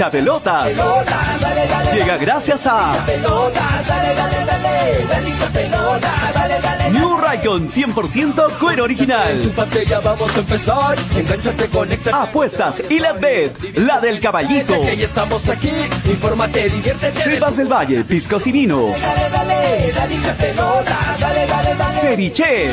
hincha pelotas. Llega gracias a New Raycon 100% cuero original. vamos a empezar. Apuestas y la bet, la del caballito. estamos aquí. Infórmate, diviértete. Cepas del Valle, piscos y vinos. Ceviche.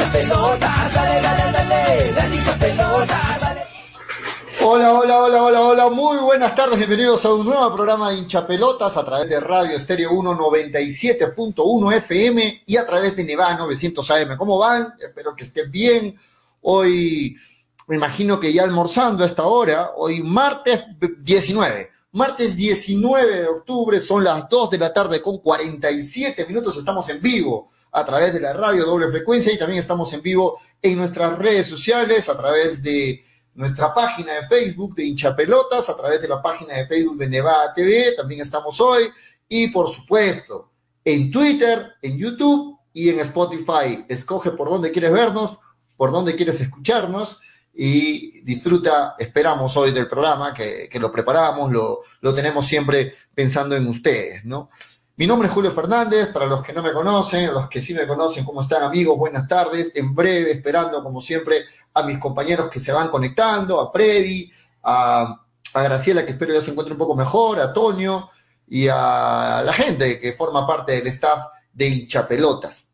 Hola, hola, hola, hola, hola, muy buenas tardes, bienvenidos a un nuevo programa de hinchapelotas a través de Radio Estéreo 197.1 FM y a través de Nevada 900 AM. ¿Cómo van? Espero que estén bien. Hoy me imagino que ya almorzando a esta hora, hoy martes 19. Martes 19 de octubre, son las 2 de la tarde con 47 minutos, estamos en vivo a través de la radio doble frecuencia y también estamos en vivo en nuestras redes sociales a través de nuestra página de Facebook de hinchapelotas, a través de la página de Facebook de Nevada TV, también estamos hoy, y por supuesto, en Twitter, en YouTube y en Spotify. Escoge por dónde quieres vernos, por dónde quieres escucharnos y disfruta, esperamos hoy del programa, que, que lo preparamos, lo, lo tenemos siempre pensando en ustedes, ¿no? Mi nombre es Julio Fernández, para los que no me conocen, los que sí me conocen, ¿cómo están amigos? Buenas tardes. En breve, esperando como siempre a mis compañeros que se van conectando, a Freddy, a, Graciela, que espero ya se encuentre un poco mejor, a Toño y a la gente que forma parte del staff de hinchapelotas.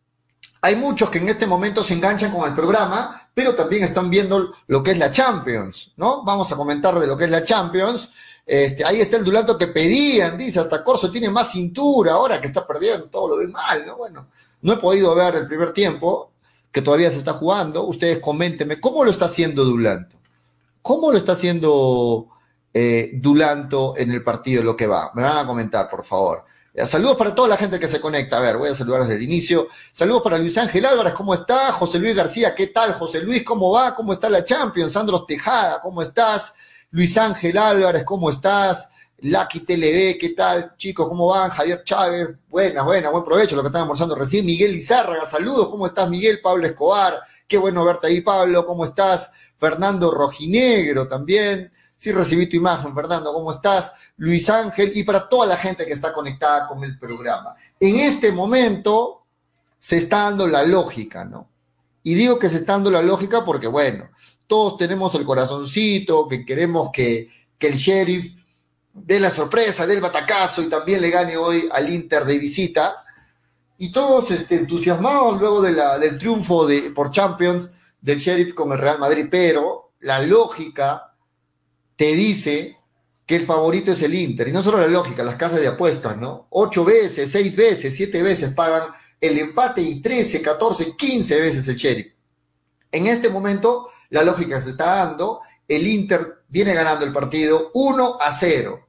Hay muchos que en este momento se enganchan con el programa, pero también están viendo lo que es la Champions, ¿no? Vamos a comentar de lo que es la Champions. Este, ahí está el Dulanto que pedían, dice, hasta Corso tiene más cintura, ahora que está perdiendo, todo lo ve mal, ¿no? Bueno, no he podido ver el primer tiempo, que todavía se está jugando. Ustedes coméntenme, ¿cómo lo está haciendo Dulanto? ¿Cómo lo está haciendo eh, Dulanto en el partido lo que va? Me van a comentar, por favor. Eh, saludos para toda la gente que se conecta. A ver, voy a saludar desde el inicio. Saludos para Luis Ángel Álvarez, ¿cómo está? José Luis García, ¿qué tal? José Luis, ¿cómo va? ¿Cómo está la Champions? Sandro Tejada, ¿cómo estás? Luis Ángel Álvarez, ¿cómo estás? Lucky TLD, ¿qué tal? Chicos, ¿cómo van? Javier Chávez, buena, buena, buen provecho lo que están almorzando recién. Miguel Izárraga, saludos, ¿cómo estás, Miguel? Pablo Escobar, qué bueno verte ahí, Pablo, ¿cómo estás? Fernando Rojinegro también. Sí, recibí tu imagen, Fernando, ¿cómo estás? Luis Ángel, y para toda la gente que está conectada con el programa. En este momento se está dando la lógica, ¿no? Y digo que se está dando la lógica porque, bueno, todos tenemos el corazoncito, que queremos que, el sheriff dé la sorpresa, dé el batacazo y también le gane hoy al Inter de visita. Y todos este, entusiasmados luego de la, del triunfo de, por Champions del sheriff con el Real Madrid, pero la lógica te dice que el favorito es el Inter. Y no solo la lógica, las casas de apuestas, ¿no? Ocho veces, seis veces, siete veces pagan el empate y trece, catorce, quince veces el sheriff. En este momento, la lógica se está dando. El Inter viene ganando el partido 1 a 0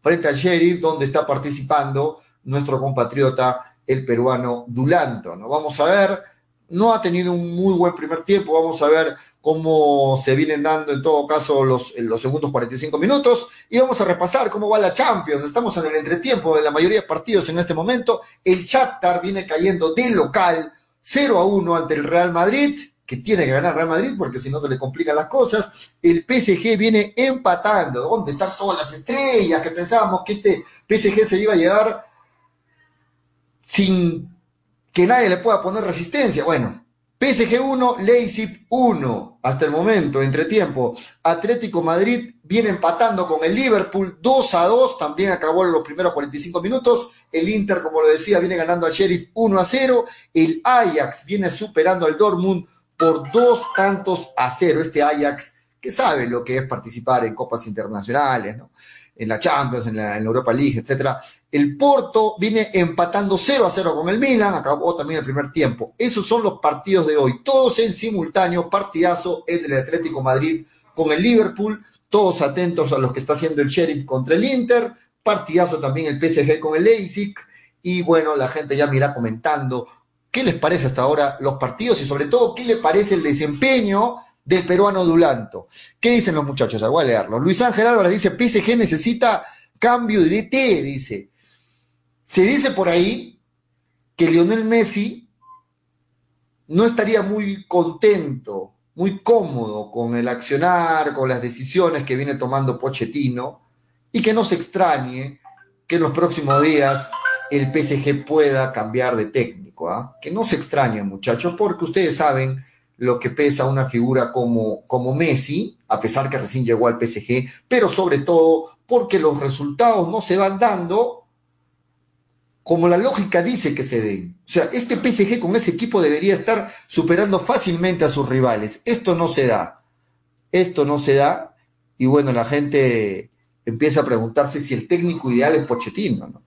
frente al Sheriff, donde está participando nuestro compatriota, el peruano Dulanto. ¿no? Vamos a ver, no ha tenido un muy buen primer tiempo, vamos a ver cómo se vienen dando en todo caso los, los segundos 45 minutos y vamos a repasar cómo va la Champions. Estamos en el entretiempo de la mayoría de partidos en este momento. El Shakhtar viene cayendo de local 0 a 1 ante el Real Madrid que tiene que ganar Real Madrid porque si no se le complican las cosas. El PSG viene empatando. ¿Dónde están todas las estrellas que pensábamos que este PSG se iba a llevar sin que nadie le pueda poner resistencia? Bueno, PSG 1, Leipzig 1 hasta el momento, entre tiempo. Atlético Madrid viene empatando con el Liverpool 2 a 2, también acabó en los primeros 45 minutos. El Inter, como lo decía, viene ganando al Sheriff 1 a 0. El Ajax viene superando al Dortmund por dos tantos a cero. Este Ajax, que sabe lo que es participar en copas internacionales, en la Champions, en la, Europa League, etcétera. El Porto viene empatando 0 a 0 con el Milan, acabó también el primer tiempo. Esos son los partidos de hoy, todos en simultáneo, partidazo es del Atlético Madrid con el Liverpool, todos atentos a lo que está haciendo el Sheriff contra el Inter, partidazo también el PSG con el Leipzig, y bueno, la gente ya me irá comentando ¿Qué les parece hasta ahora los partidos y sobre todo qué les parece el desempeño del peruano Dulanto? ¿Qué dicen los muchachos? Voy a leerlo. Luis Ángel Álvarez dice, PSG necesita cambio de DT, dice. Se dice por ahí que Lionel Messi no estaría muy contento, muy cómodo con el accionar, con las decisiones que viene tomando Pochettino y que no se extrañe que en los próximos días el PSG pueda cambiar de técnico, ¿ah? que no se extrañe muchachos, porque ustedes saben lo que pesa una figura como, como Messi, a pesar que recién llegó al PSG, pero sobre todo porque los resultados no se van dando como la lógica dice que se den. O sea, este PSG con ese equipo debería estar superando fácilmente a sus rivales. Esto no se da. Esto no se da. Y bueno, la gente empieza a preguntarse si el técnico ideal es Pochettino, ¿no?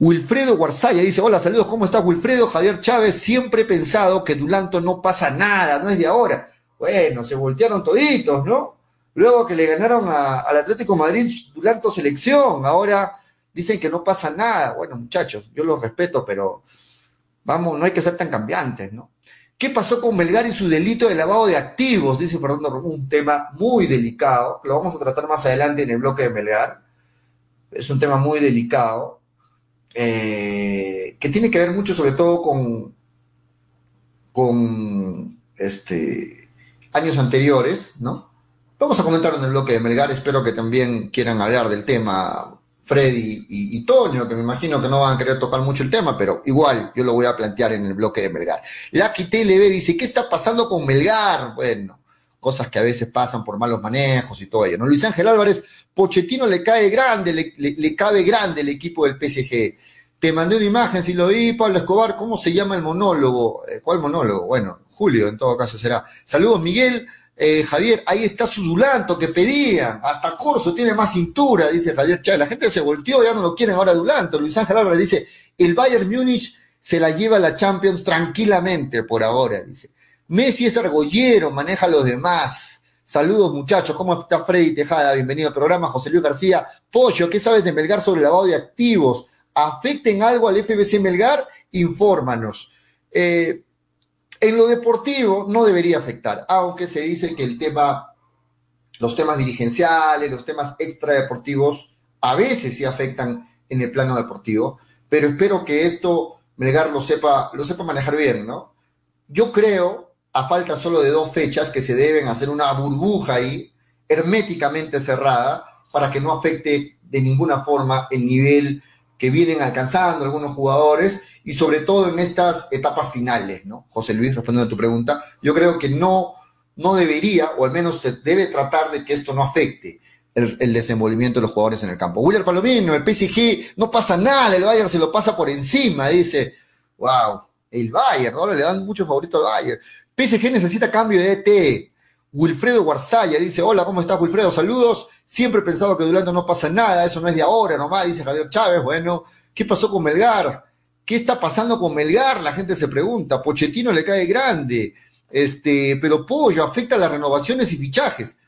Wilfredo Guarzaya dice, hola, saludos, ¿cómo estás Wilfredo? Javier Chávez, siempre he pensado que Dulanto no pasa nada, no es de ahora. Bueno, se voltearon toditos, ¿no? Luego que le ganaron al Atlético Madrid, Dulanto selección, ahora dicen que no pasa nada. Bueno, muchachos, yo los respeto, pero vamos, no hay que ser tan cambiantes, ¿no? ¿Qué pasó con Melgar y su delito de lavado de activos? Dice Fernando un tema muy delicado, lo vamos a tratar más adelante en el bloque de Melgar. Es un tema muy delicado, eh, que tiene que ver mucho sobre todo con, con este, años anteriores, ¿no? Vamos a comentarlo en el bloque de Melgar, espero que también quieran hablar del tema Freddy y, Toño, que me imagino que no van a querer tocar mucho el tema, pero igual yo lo voy a plantear en el bloque de Melgar. Lucky TLB dice, ¿qué está pasando con Melgar? Bueno, cosas que a veces pasan por malos manejos y todo ello. ¿no? Luis Ángel Álvarez, Pochettino le cae grande, le, cabe grande el equipo del PSG. Te mandé una imagen, si lo vi, Pablo Escobar, ¿cómo se llama el monólogo? Eh, ¿Cuál monólogo? Bueno, Julio, en todo caso será. Saludos, Miguel. Eh, Javier, ahí está su Dulanto que pedían, hasta Corso tiene más cintura, dice Javier Chávez. La gente se volteó, ya no lo quieren ahora Dulanto. Luis Ángel Álvarez dice, el Bayern Múnich se la lleva a la Champions tranquilamente por ahora, dice. Messi es argollero, maneja a los demás. Saludos muchachos, ¿cómo está Freddy Tejada? Bienvenido al programa, José Luis García. Pollo, ¿qué sabes de Melgar sobre el lavado de activos? ¿Afecten algo al FBC Melgar? Infórmanos. Eh, en lo deportivo no debería afectar, aunque se dice que el tema, los temas dirigenciales, los temas extradeportivos, a veces sí afectan en el plano deportivo, pero espero que esto Melgar lo sepa, lo sepa manejar bien, ¿no? Yo creo, a falta solo de dos fechas, que se deben hacer una burbuja ahí, herméticamente cerrada, para que no afecte de ninguna forma el nivel que vienen alcanzando algunos jugadores y sobre todo en estas etapas finales, ¿no? José Luis, respondiendo a tu pregunta, yo creo que no, no debería, o al menos se debe tratar de que esto no afecte el, desenvolvimiento de los jugadores en el campo. William Palomino, el PSG, no pasa nada, el Bayern se lo pasa por encima, dice, wow, el Bayern, ahora le dan mucho favorito al Bayern. PSG necesita cambio de ET. Wilfredo Guarzaya dice, hola, ¿cómo estás Wilfredo? Saludos. Siempre he pensado que Durango no pasa nada, eso no es de ahora nomás, dice Javier Chávez. Bueno, ¿qué pasó con Melgar? ¿Qué está pasando con Melgar? La gente se pregunta. Pochettino le cae grande. Este, pero Pollo afecta las renovaciones y fichajes.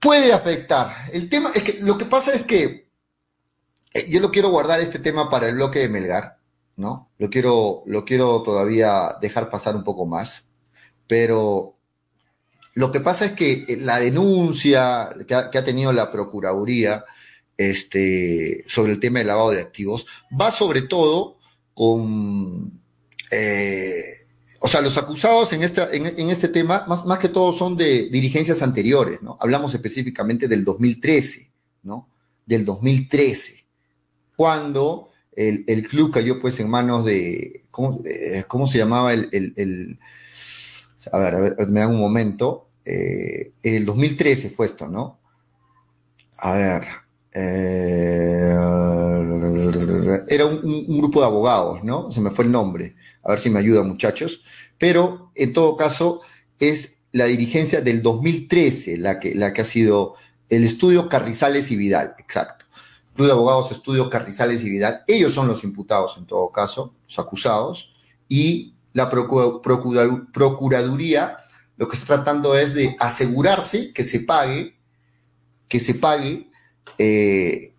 Puede afectar. El tema es que lo que pasa es que eh, yo lo quiero guardar este tema para el bloque de Melgar, ¿no? Lo quiero, lo quiero todavía dejar pasar un poco más, pero lo que pasa es que eh, la denuncia que ha, tenido la Procuraduría este, sobre el tema del lavado de activos va sobre todo con, eh, o sea, los acusados en, esta, en, este tema, más, más, que todo son de dirigencias anteriores, ¿no? Hablamos específicamente del 2013, ¿no? Del 2013, cuando el, club cayó pues en manos de, ¿cómo, eh, se llamaba el, a ver, a ver, me dan un momento, eh, en el 2013 fue esto, ¿no? A ver. Eh, era un, grupo de abogados, ¿no? Se me fue el nombre. A ver si me ayuda, muchachos. Pero en todo caso, es la dirigencia del 2013 la que, la que ha sido el estudio Carrizales y Vidal, exacto. Club de Abogados, Estudio Carrizales y Vidal. Ellos son los imputados en todo caso, los acusados. Y la Procuraduría lo que está tratando es de asegurarse que se pague, que se pague, eh,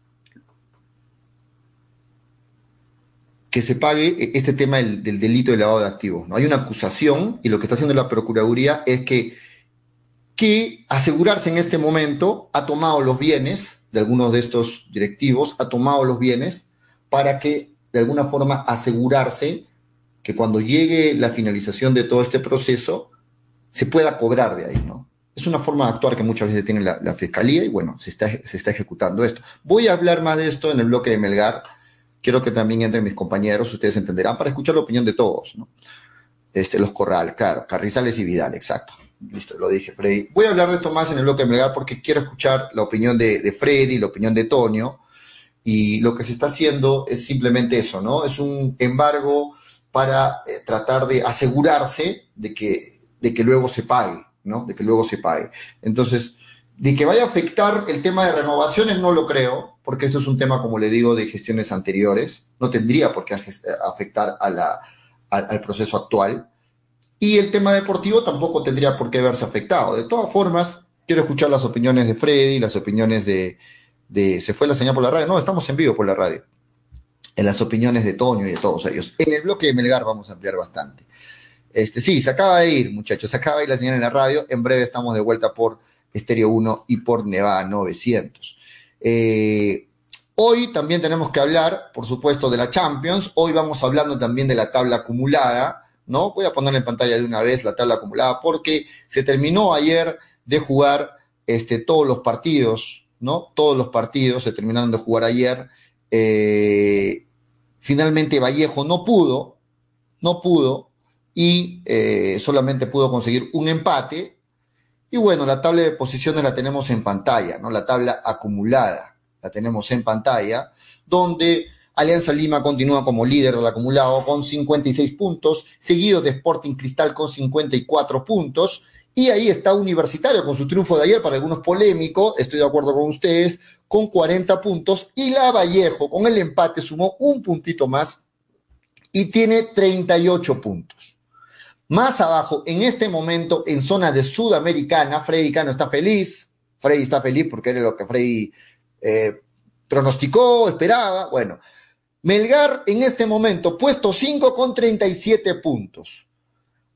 que se pague este tema del, delito de lavado de activos. ¿no? Hay una acusación y lo que está haciendo la Procuraduría es que, que asegurarse en este momento ha tomado los bienes de algunos de estos directivos, ha tomado los bienes para que de alguna forma asegurarse que cuando llegue la finalización de todo este proceso, se pueda cobrar de ahí, ¿no? es una forma de actuar que muchas veces tiene la, fiscalía y bueno, se está, se está ejecutando esto. Voy a hablar más de esto en el bloque de Melgar. Quiero que también entren mis compañeros, ustedes entenderán, para escuchar la opinión de todos, ¿no? Este, los Corrales, claro, Carrizales y Vidal, exacto. Listo, lo dije, Freddy. Voy a hablar de esto más en el bloque de Melgar porque quiero escuchar la opinión de, de Freddy, la opinión de Tonio. Y lo que se está haciendo es simplemente eso, ¿no? Es un embargo para eh, tratar de asegurarse de que, de que luego se pague. ¿no? De que luego se pague. Entonces, de que vaya a afectar el tema de renovaciones no lo creo, porque esto es un tema, como le digo, de gestiones anteriores. No tendría por qué afectar al proceso actual. Y el tema deportivo tampoco tendría por qué verse afectado. De todas formas, quiero escuchar las opiniones de Freddy, las opiniones de, ¿Se fue la señal por la radio? No, estamos en vivo por la radio. En las opiniones de Toño y de todos ellos. En el bloque de Melgar vamos a ampliar bastante. Este, sí, se acaba de ir, muchachos, se acaba de ir la señal en la radio. En breve estamos de vuelta por Estéreo 1 y por Nevada 900. Eh, hoy también tenemos que hablar, por supuesto, de la Champions. Hoy vamos hablando también de la tabla acumulada, ¿no? Voy a poner en pantalla de una vez la tabla acumulada porque se terminó ayer de jugar este, todos los partidos, ¿no? Todos los partidos se terminaron de jugar ayer. Eh, finalmente Vallejo no pudo, no pudo, y eh, solamente pudo conseguir un empate. Y bueno, la tabla de posiciones la tenemos en pantalla, ¿no? La tabla acumulada la tenemos en pantalla, donde Alianza Lima continúa como líder del acumulado con 56 puntos, seguido de Sporting Cristal con 54 puntos. Y ahí está Universitario con su triunfo de ayer, para algunos polémico, estoy de acuerdo con ustedes, con 40 puntos. Y la Vallejo con el empate sumó un puntito más y tiene 38 puntos. Más abajo, en este momento, en zona de Sudamericana, Freddy Cano está feliz. Freddy está feliz porque era lo que Freddy eh, pronosticó, esperaba. Bueno, Melgar en este momento, puesto 5 con 37 puntos.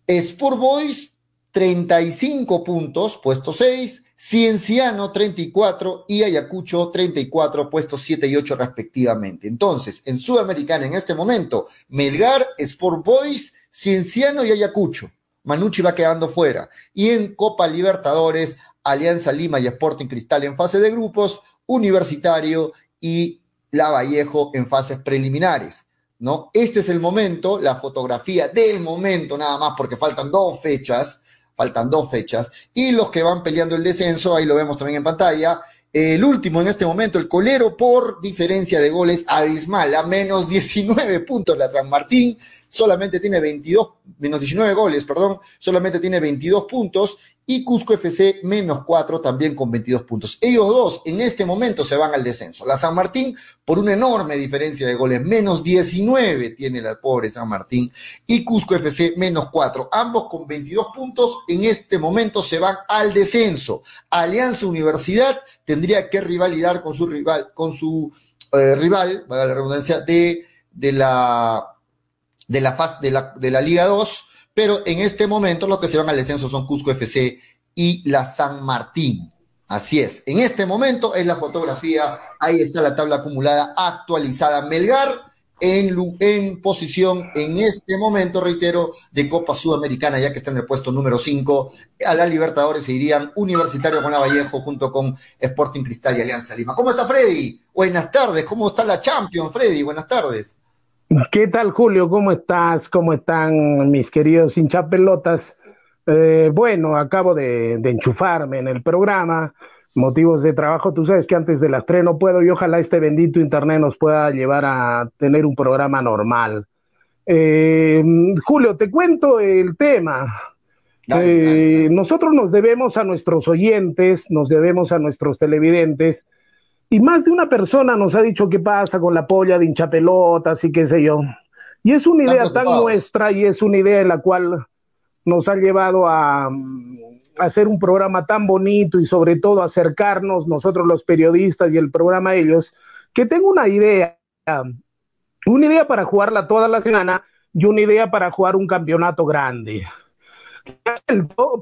Sport Boys, 35 puntos, puesto 6. Cienciano 34 y Ayacucho 34, puestos 7 y 8 respectivamente. Entonces, en Sudamericana en este momento, Melgar, Sport Boys, Cienciano y Ayacucho. Manucci va quedando fuera. Y en Copa Libertadores, Alianza Lima y Sporting Cristal en fase de grupos, Universitario y La Vallejo en fases preliminares. ¿no? Este es el momento, la fotografía del momento nada más, porque faltan dos fechas, faltan dos fechas, y los que van peleando el descenso, ahí lo vemos también en pantalla, el último en este momento, el Colero, por diferencia de goles abismal, a menos 19 puntos la San Martín, solamente tiene 22, menos 19 goles, perdón, solamente tiene 22 puntos, y Cusco FC menos 4 también con 22 puntos. Ellos dos en este momento se van al descenso. La San Martín por una enorme diferencia de goles, menos 19 tiene la pobre San Martín y Cusco FC menos 4. Ambos con 22 puntos en este momento se van al descenso. Alianza Universidad tendría que rivalidar con su rival, con su eh, rival, la redundancia, de, de la de la, faz, de la, de la Liga 2 pero en este momento los que se van al descenso son Cusco FC y la San Martín. Así es, en este momento es la fotografía, ahí está la tabla acumulada actualizada. Melgar en, posición en este momento, reitero, de Copa Sudamericana, ya que está en el puesto número 5. A la Libertadores se irían Universitario con Vallejo junto con Sporting Cristal y Alianza Lima. ¿Cómo está Freddy? Buenas tardes, ¿cómo está la Champions, Freddy? Buenas tardes. ¿Qué tal, Julio? ¿Cómo estás? ¿Cómo están mis queridos hinchapelotas? Eh, bueno, acabo de, enchufarme en el programa, motivos de trabajo. Tú sabes que antes de las tres no puedo y ojalá este bendito internet nos pueda llevar a tener un programa normal. Eh, Julio, te cuento el tema. Eh, nosotros nos debemos a nuestros oyentes, nos debemos a nuestros televidentes y más de una persona nos ha dicho qué pasa con la polla de hinchapelotas y qué sé yo. Y es una idea tan nuestra y es una idea en la cual nos ha llevado a, hacer un programa tan bonito y sobre todo acercarnos nosotros los periodistas y el programa a ellos, que tengo una idea, una idea para jugarla toda la semana y una idea para jugar un campeonato grande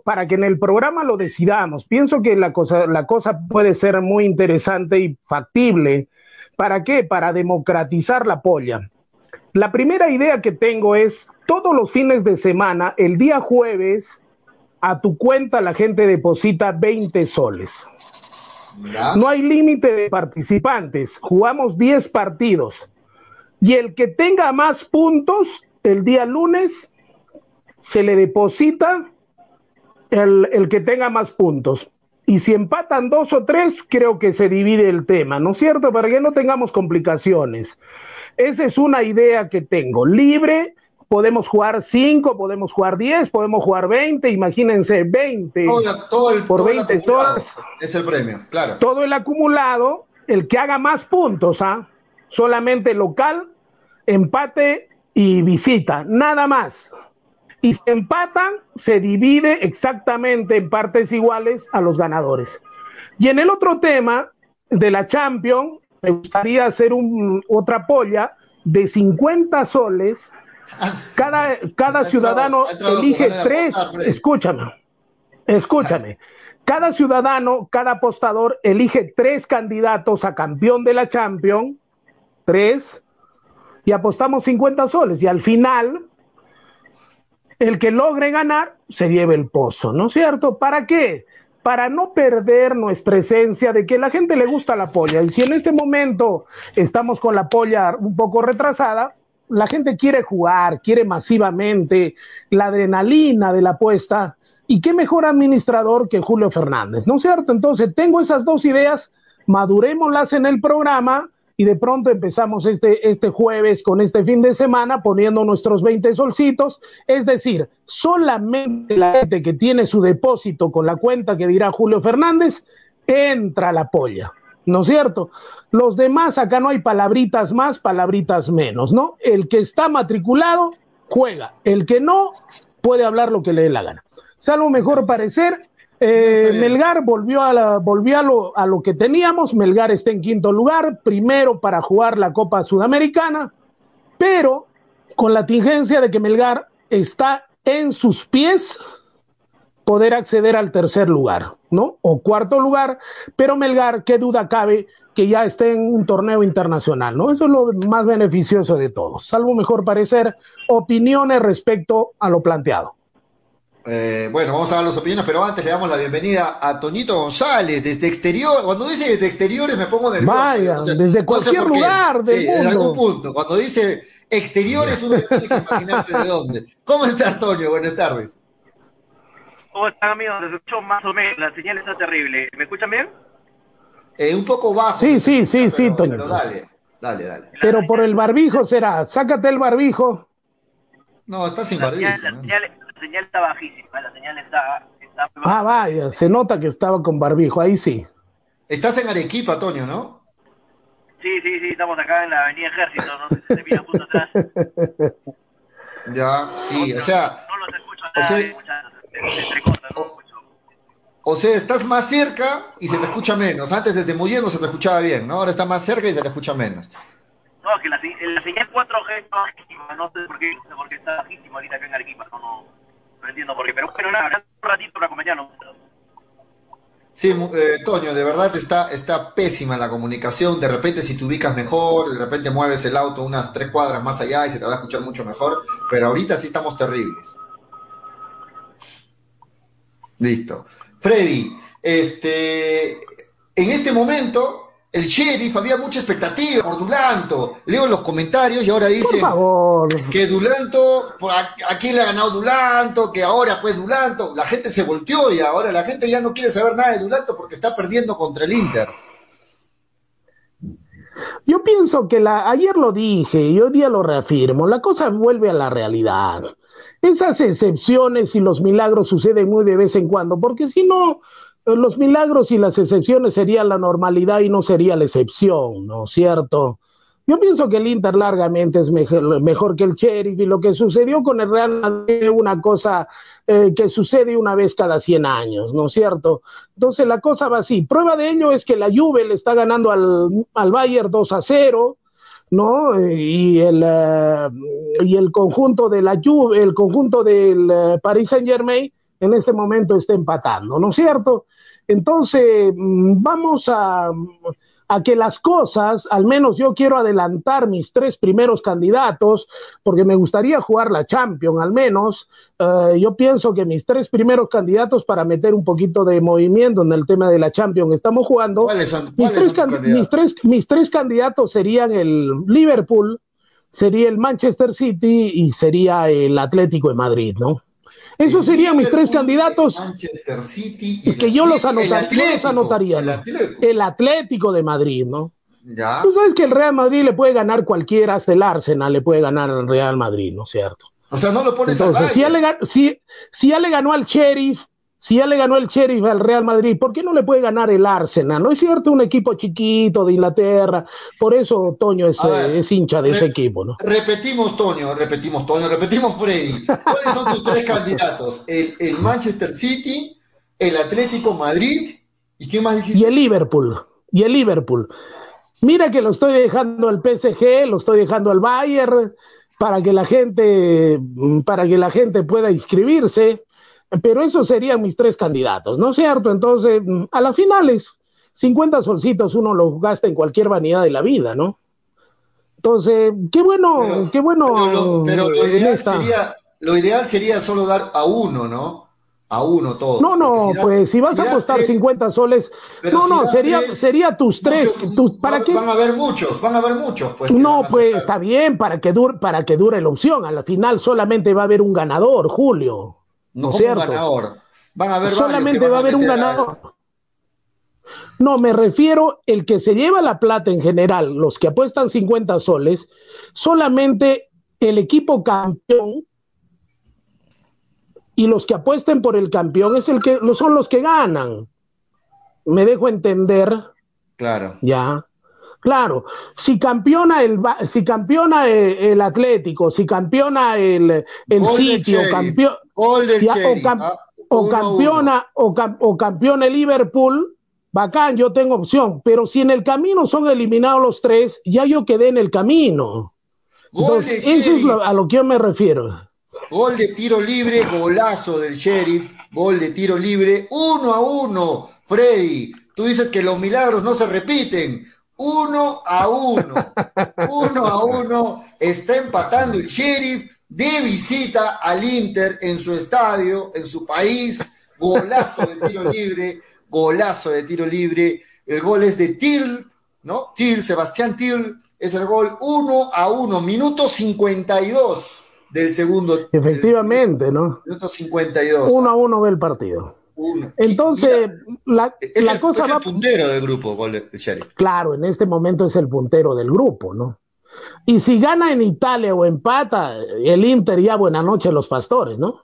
para que en el programa lo decidamos. Pienso que la cosa, la cosa puede ser muy interesante y factible. ¿Para qué? Para democratizar la polla. La primera idea que tengo es todos los fines de semana, el día jueves, a tu cuenta la gente deposita 20 soles. No hay límite de participantes, jugamos 10 partidos. Y el que tenga más puntos el día lunes, se le deposita el, el que tenga más puntos. Y si empatan dos o tres, creo que se divide el tema, ¿no es cierto? Para que no tengamos complicaciones. Esa es una idea que tengo. Libre, podemos jugar cinco, podemos jugar diez, podemos jugar veinte, imagínense, veinte todo el, por. Es el premio, claro. Todo el acumulado, el que haga más puntos, ¿ah? Solamente local, empate y visita, nada más y se empatan, se divide exactamente en partes iguales a los ganadores. Y en el otro tema de la Champions, me gustaría hacer un, otra polla de 50 soles. Ah, cada, cada ciudadano elige tres, escúchame, escúchame. Cada ciudadano, cada apostador elige tres candidatos a campeón de la Champions, tres, y apostamos 50 soles. Y al final, el que logre ganar se lleve el pozo, ¿no es cierto? ¿Para qué? Para no perder nuestra esencia de que la gente le gusta la polla. Y si en este momento estamos con la polla un poco retrasada, la gente quiere jugar, quiere masivamente la adrenalina de la apuesta. Y qué mejor administrador que Julio Fernández, ¿no es cierto? Entonces, tengo esas dos ideas, madurémoslas en el programa y de pronto empezamos este, este jueves con este fin de semana poniendo nuestros 20 solcitos, es decir, solamente la gente que tiene su depósito con la cuenta que dirá Julio Fernández, entra a la polla, ¿no es cierto? Los demás, acá no hay palabritas más, palabritas menos, ¿no? El que está matriculado, juega, el que no, puede hablar lo que le dé la gana. Salvo mejor parecer, eh, Melgar volvió, a, la, volvió a, lo, a lo que teníamos. Melgar está en quinto lugar, primero para jugar la Copa Sudamericana, pero con la tingencia de que Melgar está en sus pies poder acceder al tercer lugar, ¿no? O cuarto lugar, pero Melgar, qué duda cabe que ya esté en un torneo internacional, ¿no? Eso es lo más beneficioso de todos, salvo mejor parecer opiniones respecto a lo planteado. Eh, bueno, vamos a dar las opiniones, pero antes le damos la bienvenida a Toñito González desde exterior. Cuando dice desde exteriores me pongo nervioso. Vaya, desde cualquier lugar del sí, mundo. algún punto. Cuando dice exteriores uno tiene que imaginarse de dónde. ¿Cómo está Toño? Buenas tardes. ¿Cómo están amigos? Les escucho más o menos, la señal está terrible. ¿Me escuchan bien? Eh, un poco bajo. Sí, sí, sí, sí, Toño. Pero dale, dale, dale. Pero por el barbijo será. Sácate el barbijo. No, está sin barbijo. ¿no? señal está bajísima, la señal está... ah, vaya, se nota que estaba con barbijo, ahí sí. Estás en Arequipa, Toño, ¿no? Sí, sí, sí, estamos acá en la Avenida Ejército, no sé si se mira justo atrás. Ya, sí, o sea... No los escucho nada, o sea, muchas, o, o sea, estás más cerca y se te escucha menos. Antes desde muy no se te escuchaba bien, ¿no? Ahora está más cerca y se te escucha menos. No, que la, la señal 4G está bajísima, no sé por qué, no sé por qué está bajísima ahorita acá en Arequipa, no, no no entiendo por qué, pero bueno, nada, un ratito para acompañarnos. Sí, eh, Toño, de verdad está, está pésima la comunicación. De repente, si te ubicas mejor, de repente mueves el auto unas tres cuadras más allá y se te va a escuchar mucho mejor. Pero ahorita sí estamos terribles. Listo. Freddy, este, en este momento el sheriff, había mucha expectativa por Dulanto. Leo los comentarios y ahora dicen que Dulanto, ¿a, quién le ha ganado Dulanto? Que ahora pues Dulanto, la gente se volteó y ahora la gente ya no quiere saber nada de Dulanto porque está perdiendo contra el Inter. Yo pienso que la, ayer lo dije y hoy día lo reafirmo, la cosa vuelve a la realidad. Esas excepciones y los milagros suceden muy de vez en cuando, porque si no, los milagros y las excepciones serían la normalidad y no sería la excepción, ¿no es cierto? Yo pienso que el Inter largamente es mejor, que el Sheriff y lo que sucedió con el Real Madrid es una cosa eh, que sucede una vez cada 100 años, ¿no es cierto? Entonces la cosa va así. Prueba de ello es que la Juve le está ganando al, al Bayern 2 a 0, ¿no? Y el, eh, y el conjunto de la Juve, el conjunto del Paris Saint Germain en este momento está empatando, ¿no es cierto? Entonces, mm, vamos a, a que las cosas, al menos yo quiero adelantar mis tres primeros candidatos, porque me gustaría jugar la Champions, al menos. Eh, yo pienso que mis tres primeros candidatos para meter un poquito de movimiento en el tema de la Champions estamos jugando. ¿Cuáles son, mis, cuáles tres son tus can- mis, tres, mis tres candidatos serían el Liverpool, sería el Manchester City y sería el Atlético de Madrid, ¿no? Esos serían mis tres candidatos Manchester City y que yo los, yo anotaría. el. Atlético. El Atlético de Madrid, ¿no? Ya. Tú sabes que el Real Madrid le puede ganar cualquiera, hasta el Arsenal le puede ganar al Real Madrid, ¿no es cierto? O sea, no lo pones Entonces, si ya, le, si, si ya le ganó al Sheriff, si ya le ganó el Sheriff al Real Madrid, ¿por qué no le puede ganar el Arsenal? ¿No es cierto? Un equipo chiquito de Inglaterra. Por eso Toño es, ver, eh, es hincha de ese equipo, ¿no? Repetimos, Toño, repetimos, Toño, repetimos, Freddy. ¿Cuáles son tus tres candidatos? El, el Manchester City, el Atlético Madrid y ¿qué más dijiste? Y el Liverpool, y el Liverpool. Mira que lo estoy dejando al PSG, lo estoy dejando al Bayern para que la gente para que la gente pueda inscribirse, pero esos serían mis tres candidatos, ¿no es cierto? Entonces, a las finales 50 solcitos uno los gasta en cualquier vanidad de la vida, ¿no? Entonces, qué bueno, Pero- qué bueno Pero lo, pero lo en ideal sería, lo ideal sería solo dar a uno, ¿no? A uno todo. No, no, pues si vas a apostar tres- 50 soles, no, si no, sería, tres, sería tus tres, muchos- tus, ¿para van, qué? van a haber muchos, van a haber muchos. Pues, No, pues está bien para que dure, para que dure la opción. A la final solamente va a haber un ganador, Julio. No ¿No es como un cierto? ganador. Van a haber varios que Solamente van va a haber un a- ganador. No, me refiero el que se lleva la plata en general, los que apuestan 50 soles, solamente el equipo campeón y los que apuesten por el campeón es el que son los que ganan. Me dejo entender. Claro. Ya. Claro, si campeona el si campeona el, el Atlético, si campeona el, el sitio, campeón o, cam- ah, o campeona o, cam- o campeona el Liverpool, bacán, yo tengo opción, pero si en el camino son eliminados los tres, ya yo quedé en el camino. Entonces, eso es lo- a lo que yo me refiero. Gol de tiro libre, golazo del sheriff, gol de tiro libre, uno a uno. Freddy, tú dices que los milagros no se repiten. Uno a uno. Uno a uno. Está empatando el sheriff de visita al Inter en su estadio, en su país. Golazo de tiro libre, golazo de tiro libre. El gol es de Til, ¿no? Til, Sebastián Til, es el gol uno a uno, minuto 52 del segundo. Efectivamente, ¿no? Minuto 52. Uno a uno ve el partido. Uno. Entonces, la, es, la el, cosa es el va puntero del grupo, gol del sheriff. Claro, en este momento es el puntero del grupo, ¿no? Y si gana en Italia o empata, el Inter ya buena noche a los pastores, ¿no?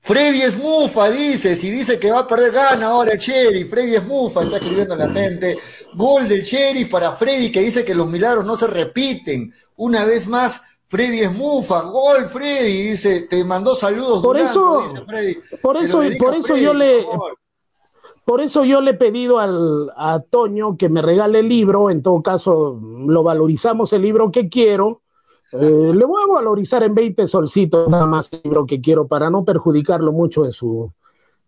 Freddy es mufa, dice, si dice que va a perder, gana ahora el sheriff. Freddy es mufa, está escribiendo la gente. Gol del sheriff para Freddy que dice que los milagros no se repiten. Una vez más, Freddy es mufa. Gol, Freddy, dice, te mandó saludos. Por eso- dice Freddy. por eso- por eso Freddy, yo le- por eso yo le he pedido al, a Toño que me regale el libro, en todo caso lo valorizamos el libro que quiero. Eh, le voy a valorizar en 20 solcitos nada más el libro que quiero para no perjudicarlo mucho en su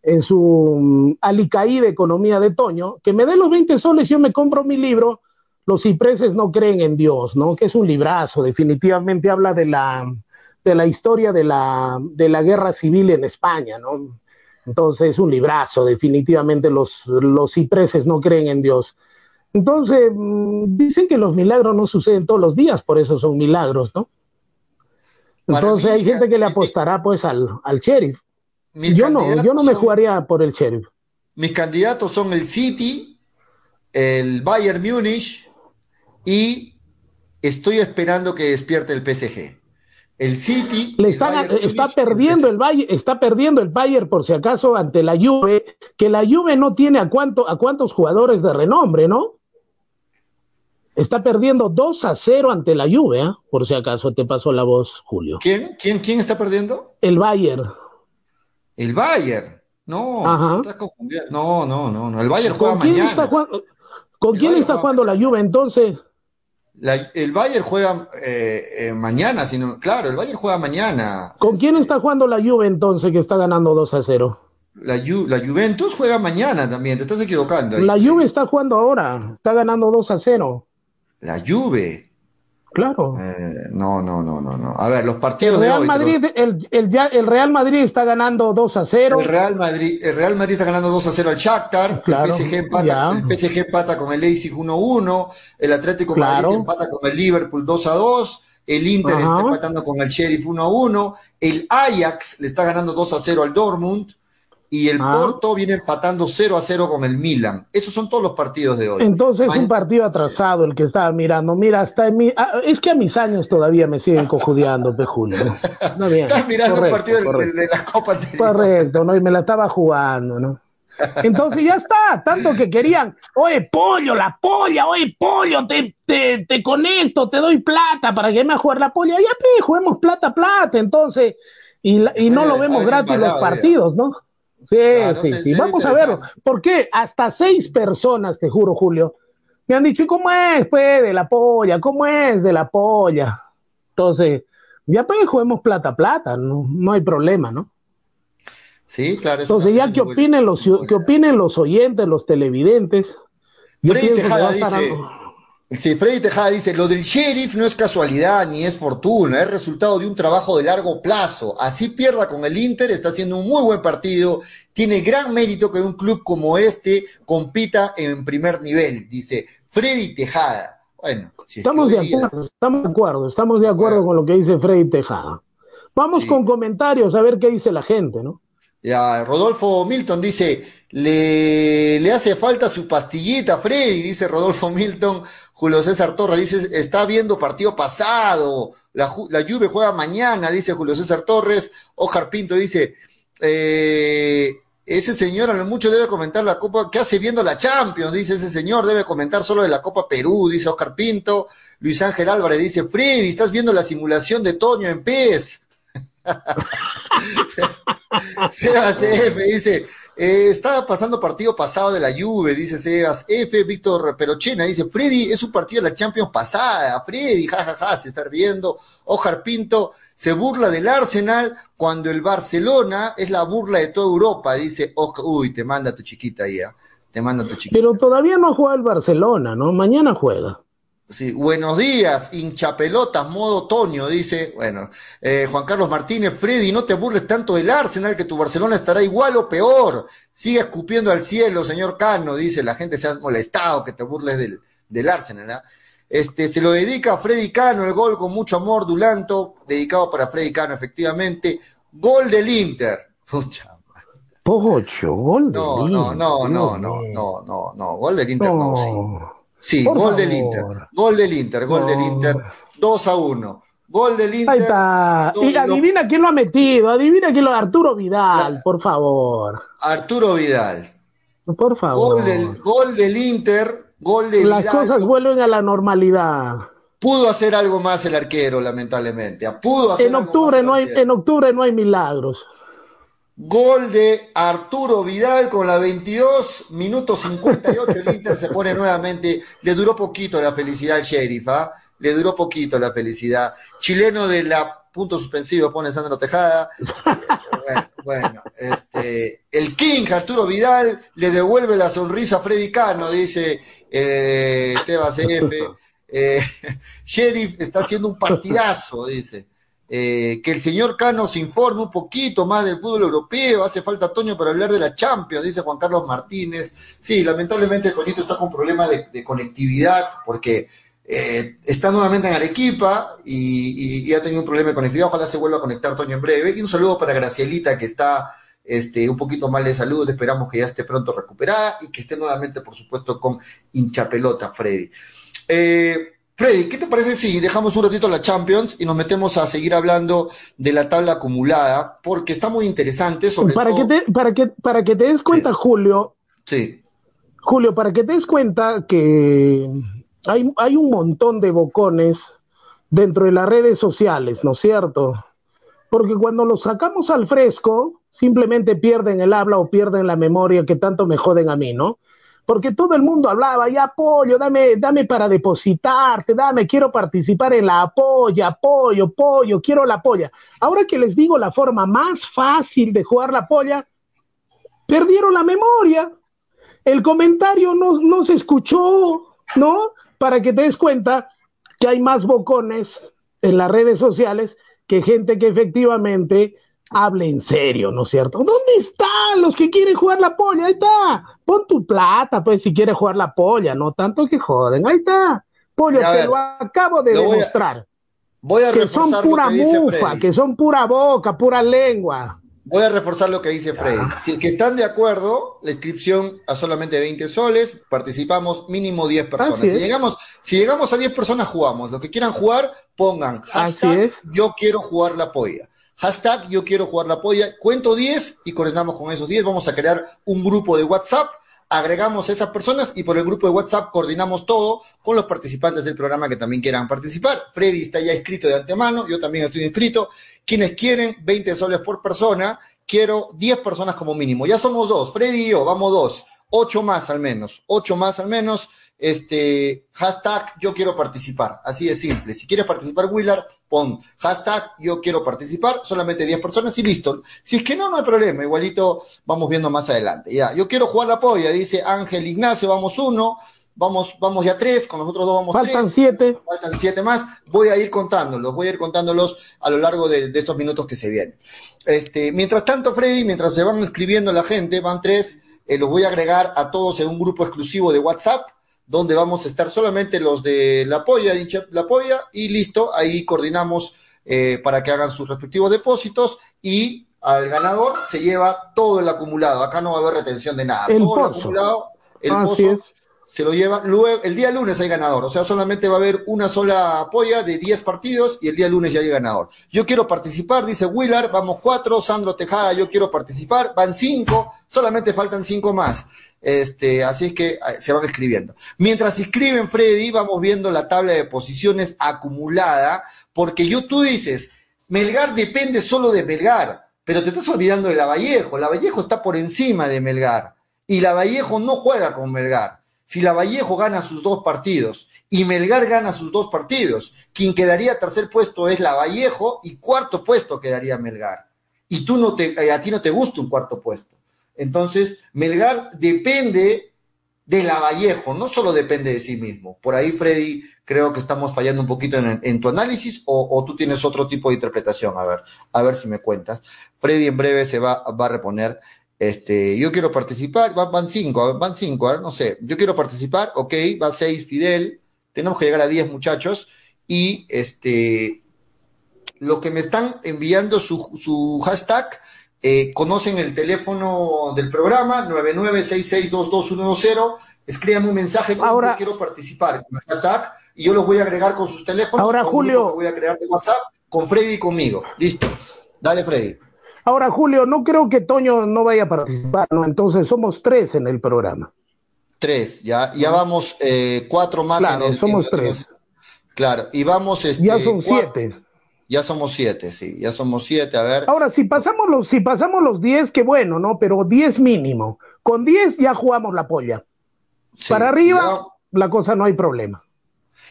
en su alicaída economía de Toño, que me dé los 20 soles, yo me compro mi libro, Los cipreses no creen en Dios, ¿no? Que es un librazo, definitivamente habla de la, de la historia de la, de la guerra civil en España, ¿no? Entonces, un librazo, definitivamente los, los cipreses no creen en Dios. Entonces, mm, dicen que los milagros no suceden todos los días, por eso son milagros, ¿no? Entonces mí, hay gente que le apostará pues al, al sheriff. Yo no, yo no me son- jugaría por el sheriff. Mis candidatos son el City, el Bayern Múnich y estoy esperando que despierte el PSG. El City. Le el está, Bayern está el perdiendo el Bayern, está perdiendo el Bayern por si acaso ante la Juve, que la Juve no tiene a cuánto, a cuántos jugadores de renombre, ¿no? Está perdiendo 2 a 0 ante la Juve, ¿eh? por si acaso te pasó la voz, Julio. ¿Quién? ¿Quién? ¿Quién está perdiendo? El Bayern. El Bayern. No, Ajá. estás confundiendo. No, no, no, no. El Bayern juega ¿Con quién mañana. está, ¿con El quién Bayern está jugando la Juve entonces? La- el Bayern juega eh, eh, mañana, sino, claro, el Bayern juega mañana. ¿Con quién está jugando la Juve entonces que está ganando 2 a 0? La, la Juventus juega mañana también, te estás equivocando. La Juve está jugando ahora, está ganando 2 a 0. La Juve. Claro. Eh, no, no, no, no, no. A ver, los partidos el Real de hoy. Madrid, el, el, el, Real Madrid está ganando 2 a 0. El Real Madrid, el Real Madrid está ganando 2 a 0 al Shakhtar. Claro, el, PSG empata, el PSG empata con el Leipzig 1-1. El Atlético claro. Madrid empata con el Liverpool 2 a 2. El Inter Ajá. está empatando con el Sheriff 1 a 1. El Ajax le está ganando 2 a 0 al Dortmund. Y el Ah. Porto viene empatando 0 a 0 con el Milan. Esos son todos los partidos de hoy. Entonces Ma- un partido atrasado el que estaba mirando. Mira, hasta en mi, ah, es que a mis años todavía me siguen cojudeando, Pejulio. No, bien, Estás mirando correcto, un partido de, correcto. de la Copa anterior. Correcto, ¿no? Y me la estaba jugando, ¿no? Entonces ya está, tanto que querían, oye, pollo, la polla, oye, pollo, te, te, te conecto, te doy plata para que me a jugar la polla. Ya, pe, juguemos plata, plata, entonces, y, la- y no Eh, lo vemos gratis los partidos, ¿no? Sí, Claro, sí, sí, vamos a verlo. ¿Por qué? Hasta seis personas, te juro, Julio, me han dicho, ¿y cómo es, pues, de la polla? ¿Cómo es de la polla? Entonces, ya, pues, juguemos plata, plata, no, no hay problema, ¿no? Sí, claro. es Entonces, ya que opinen los, que opinen los oyentes, los televidentes. Yo Freddy pienso que Tejada va a estar dice, algo- sí, Freddy Tejada dice, lo del sheriff no es casualidad ni es fortuna, es resultado de un trabajo de largo plazo. Así pierda con el Inter, está haciendo un muy buen partido, tiene gran mérito que un club como este compita en primer nivel, dice Freddy Tejada. Bueno, si es que Estamos de acuerdo, estamos de acuerdo, estamos de acuerdo Bueno. con lo que dice Freddy Tejada. Vamos Sí. con comentarios a ver qué dice la gente, ¿no? Ya, Rodolfo Milton dice, le, le hace falta su pastillita, Freddy, dice Rodolfo Milton. Julio César Torres dice, está viendo partido pasado. La, la juega mañana, dice Julio César Torres. Ojar Pinto dice, eh, ese señor a lo mucho debe comentar la Copa, ¿qué hace viendo la Champions? Dice ese señor, debe comentar solo de la Copa Perú, dice Oscar Pinto. Luis Ángel Álvarez dice, Freddy, estás viendo la simulación de Toño en PES. Sebas dice, eh, estaba pasando partido pasado de la Juve, dice Sebas F, Víctor Perochena dice, Freddy, es un partido de la Champions pasada, Freddy, jajaja, se está riendo, Ojar Pinto se burla del Arsenal cuando el Barcelona es la burla de toda Europa, dice Oscar, uy, te manda tu chiquita ahí, ¿ah? te manda tu chiquita. Pero todavía no juega el Barcelona, ¿no? Mañana juega. Sí, buenos días, hinchapelotas, modo otoño, dice. Bueno, eh, Juan Carlos Martínez, Freddy, no te burles tanto del Arsenal, que tu Barcelona estará igual o peor. Sigue escupiendo al cielo, señor Cano, dice. La gente se ha molestado que te burles del, del Arsenal, ¿verdad? Este, se lo dedica a Freddy Cano, el gol con mucho amor, Dulanto, dedicado para Freddy Cano, efectivamente. Gol del Inter. Pucha. Pocho, gol del no, Inter. No, no, no, no, no, no, no, gol del Inter, no, no sí. Por gol del. Inter, gol del Inter, gol del. Inter, 2 a 1. Gol del Inter. Ahí está. Y adivina quién lo ha metido, adivina quién lo Arturo Vidal, La- por favor. Arturo Vidal. Por favor. Gol del, gol del Inter, gol de Las Vidal. cosas vuelven a la normalidad. Pudo hacer algo más el arquero, lamentablemente. Pudo hacer En algo octubre más no hay, en octubre no hay milagros. Gol de Arturo Vidal con la 22, minuto 58. El Inter se pone nuevamente. Le duró poquito la felicidad al sheriff, ¿ah? Le duró poquito la felicidad. Chileno de la punto suspensivo, pone Sandro Tejada. Bueno, bueno, este, el King, Arturo Vidal, le devuelve la sonrisa a Freddy Cano, dice eh, Sebas F. Eh, Sheriff está haciendo un partidazo, dice. Eh, que el señor Cano se informe un poquito más del fútbol europeo, hace falta Toño para hablar de la Champions, dice Juan Carlos Martínez. Sí, lamentablemente Toñito está con problemas de, de conectividad porque eh, está nuevamente en Arequipa y, ha tenido un problema de conectividad. Ojalá se vuelva a conectar Toño en breve. Y un saludo para Gracielita que está este, un poquito mal de salud. Esperamos que ya esté pronto recuperada y que esté nuevamente, por supuesto, con hinchapelota, Freddy. Eh, Freddy, ¿qué te parece si dejamos un ratito la Champions y nos metemos a seguir hablando de la tabla acumulada? Porque está muy interesante, sobre Para que, todo. te, para, que, para que te des cuenta, Julio, Sí, Julio, para que te des cuenta que hay, hay un montón de bocones dentro de las redes sociales, ¿no es cierto? Porque cuando los sacamos al fresco, simplemente pierden el habla o pierden la memoria que tanto me joden a mí, ¿no? Porque todo el mundo hablaba, ya apoyo, dame, dame para depositarte, dame, quiero participar en la apoya, apoyo, apoyo, quiero la polla. Ahora que les digo la forma más fácil de jugar la polla, perdieron la memoria. El comentario no, no se escuchó, ¿no? Para que te des cuenta que hay más bocones en las redes sociales que gente que efectivamente hable en serio, ¿no es cierto? ¿Dónde están los que quieren jugar la polla? Ahí está. Pon tu plata, pues, si quieres jugar la polla, no tanto que joden. Ahí está. Pollo, te lo acabo de demostrar. voy a que son pura mufa, que son pura boca, pura lengua. Voy a reforzar lo que dice Freddy. Si que están de acuerdo, la inscripción a solamente 20 soles, participamos mínimo 10 personas. Si llegamos, si llegamos a 10 personas, jugamos. Los que quieran jugar, pongan hashtag yo quiero jugar la polla. Hashtag yo quiero jugar la polla. Cuento 10 y coordinamos con esos 10. Vamos a crear un grupo de WhatsApp agregamos a esas personas y por el grupo de WhatsApp coordinamos todo con los participantes del programa que también quieran participar. Freddy está ya inscrito de antemano, yo también estoy inscrito. Quienes quieren 20 soles por persona, quiero 10 personas como mínimo. Ya somos dos, Freddy y yo, vamos dos, ocho más al menos, ocho más al menos este, hashtag yo quiero participar, así de simple. Si quieres participar, Willard, pon hashtag yo quiero participar, solamente 10 personas y listo. Si es que no, no hay problema, igualito vamos viendo más adelante. Ya, yo quiero jugar la polla, dice Ángel Ignacio, vamos uno, vamos, vamos ya tres, con nosotros dos vamos Faltan tres. siete. Faltan siete más, voy a ir contándolos, voy a ir contándolos a lo largo de, estos minutos que se vienen. Este, mientras tanto, Freddy, mientras se van escribiendo la gente, van tres, eh, los voy a agregar a todos en un grupo exclusivo de WhatsApp donde vamos a estar solamente los de la polla, la polla, y listo, ahí coordinamos eh, para que hagan sus respectivos depósitos y al ganador se lleva todo el acumulado. Acá no va a haber retención de nada. todo el acumulado, el pozo, se lo lleva. Luego, el día lunes hay ganador, o sea, solamente va a haber una sola polla de 10 partidos y el día lunes ya hay ganador. Yo quiero participar, dice Willard, vamos cuatro, Sandro Tejada, yo quiero participar, van cinco, solamente faltan cinco más. Este, así es que ah, se van escribiendo. Mientras escriben, Freddy, vamos viendo la tabla de posiciones acumulada, porque yo tú dices, Melgar depende solo de Melgar, pero te estás olvidando de la Vallejo. La Vallejo está por encima de Melgar y la Vallejo no juega con Melgar. Si la Vallejo gana sus dos partidos y Melgar gana sus dos partidos, quien quedaría tercer puesto es la Vallejo y cuarto puesto quedaría Melgar. Y tú no te, eh, a ti no te gusta un cuarto puesto. Entonces, Melgar depende de Lavallejo, no solo depende de sí mismo. Por ahí, Freddy, creo que estamos fallando un poquito en, tu análisis o, tú tienes otro tipo de interpretación. A ver, a ver si me cuentas. Freddy en breve se va, va a reponer. Este, yo quiero participar, van, cinco, van cinco, no sé. Yo quiero participar, ok, va seis, Fidel. Tenemos que llegar a diez muchachos. Y este, los que me están enviando su, su hashtag, eh, conocen el teléfono del programa, 99662210. Escríbame un mensaje con ahora, quiero participar con hashtag y yo los voy a agregar con sus teléfonos. Ahora, Julio. Voy a crear de WhatsApp con Freddy y conmigo. Listo. Dale, Freddy. Ahora, Julio, no creo que Toño no vaya a participar, ¿no? Entonces somos tres en el programa. Tres, ya, ya vamos eh, cuatro más. Claro, en el, somos tres. Claro, y vamos. Este, ya son siete. Ya somos siete, sí, ya somos siete, a ver. Ahora, si pasamos los, si pasamos los diez, qué bueno, ¿no? Pero diez mínimo. Con diez ya jugamos la polla. Para arriba, la cosa no hay problema.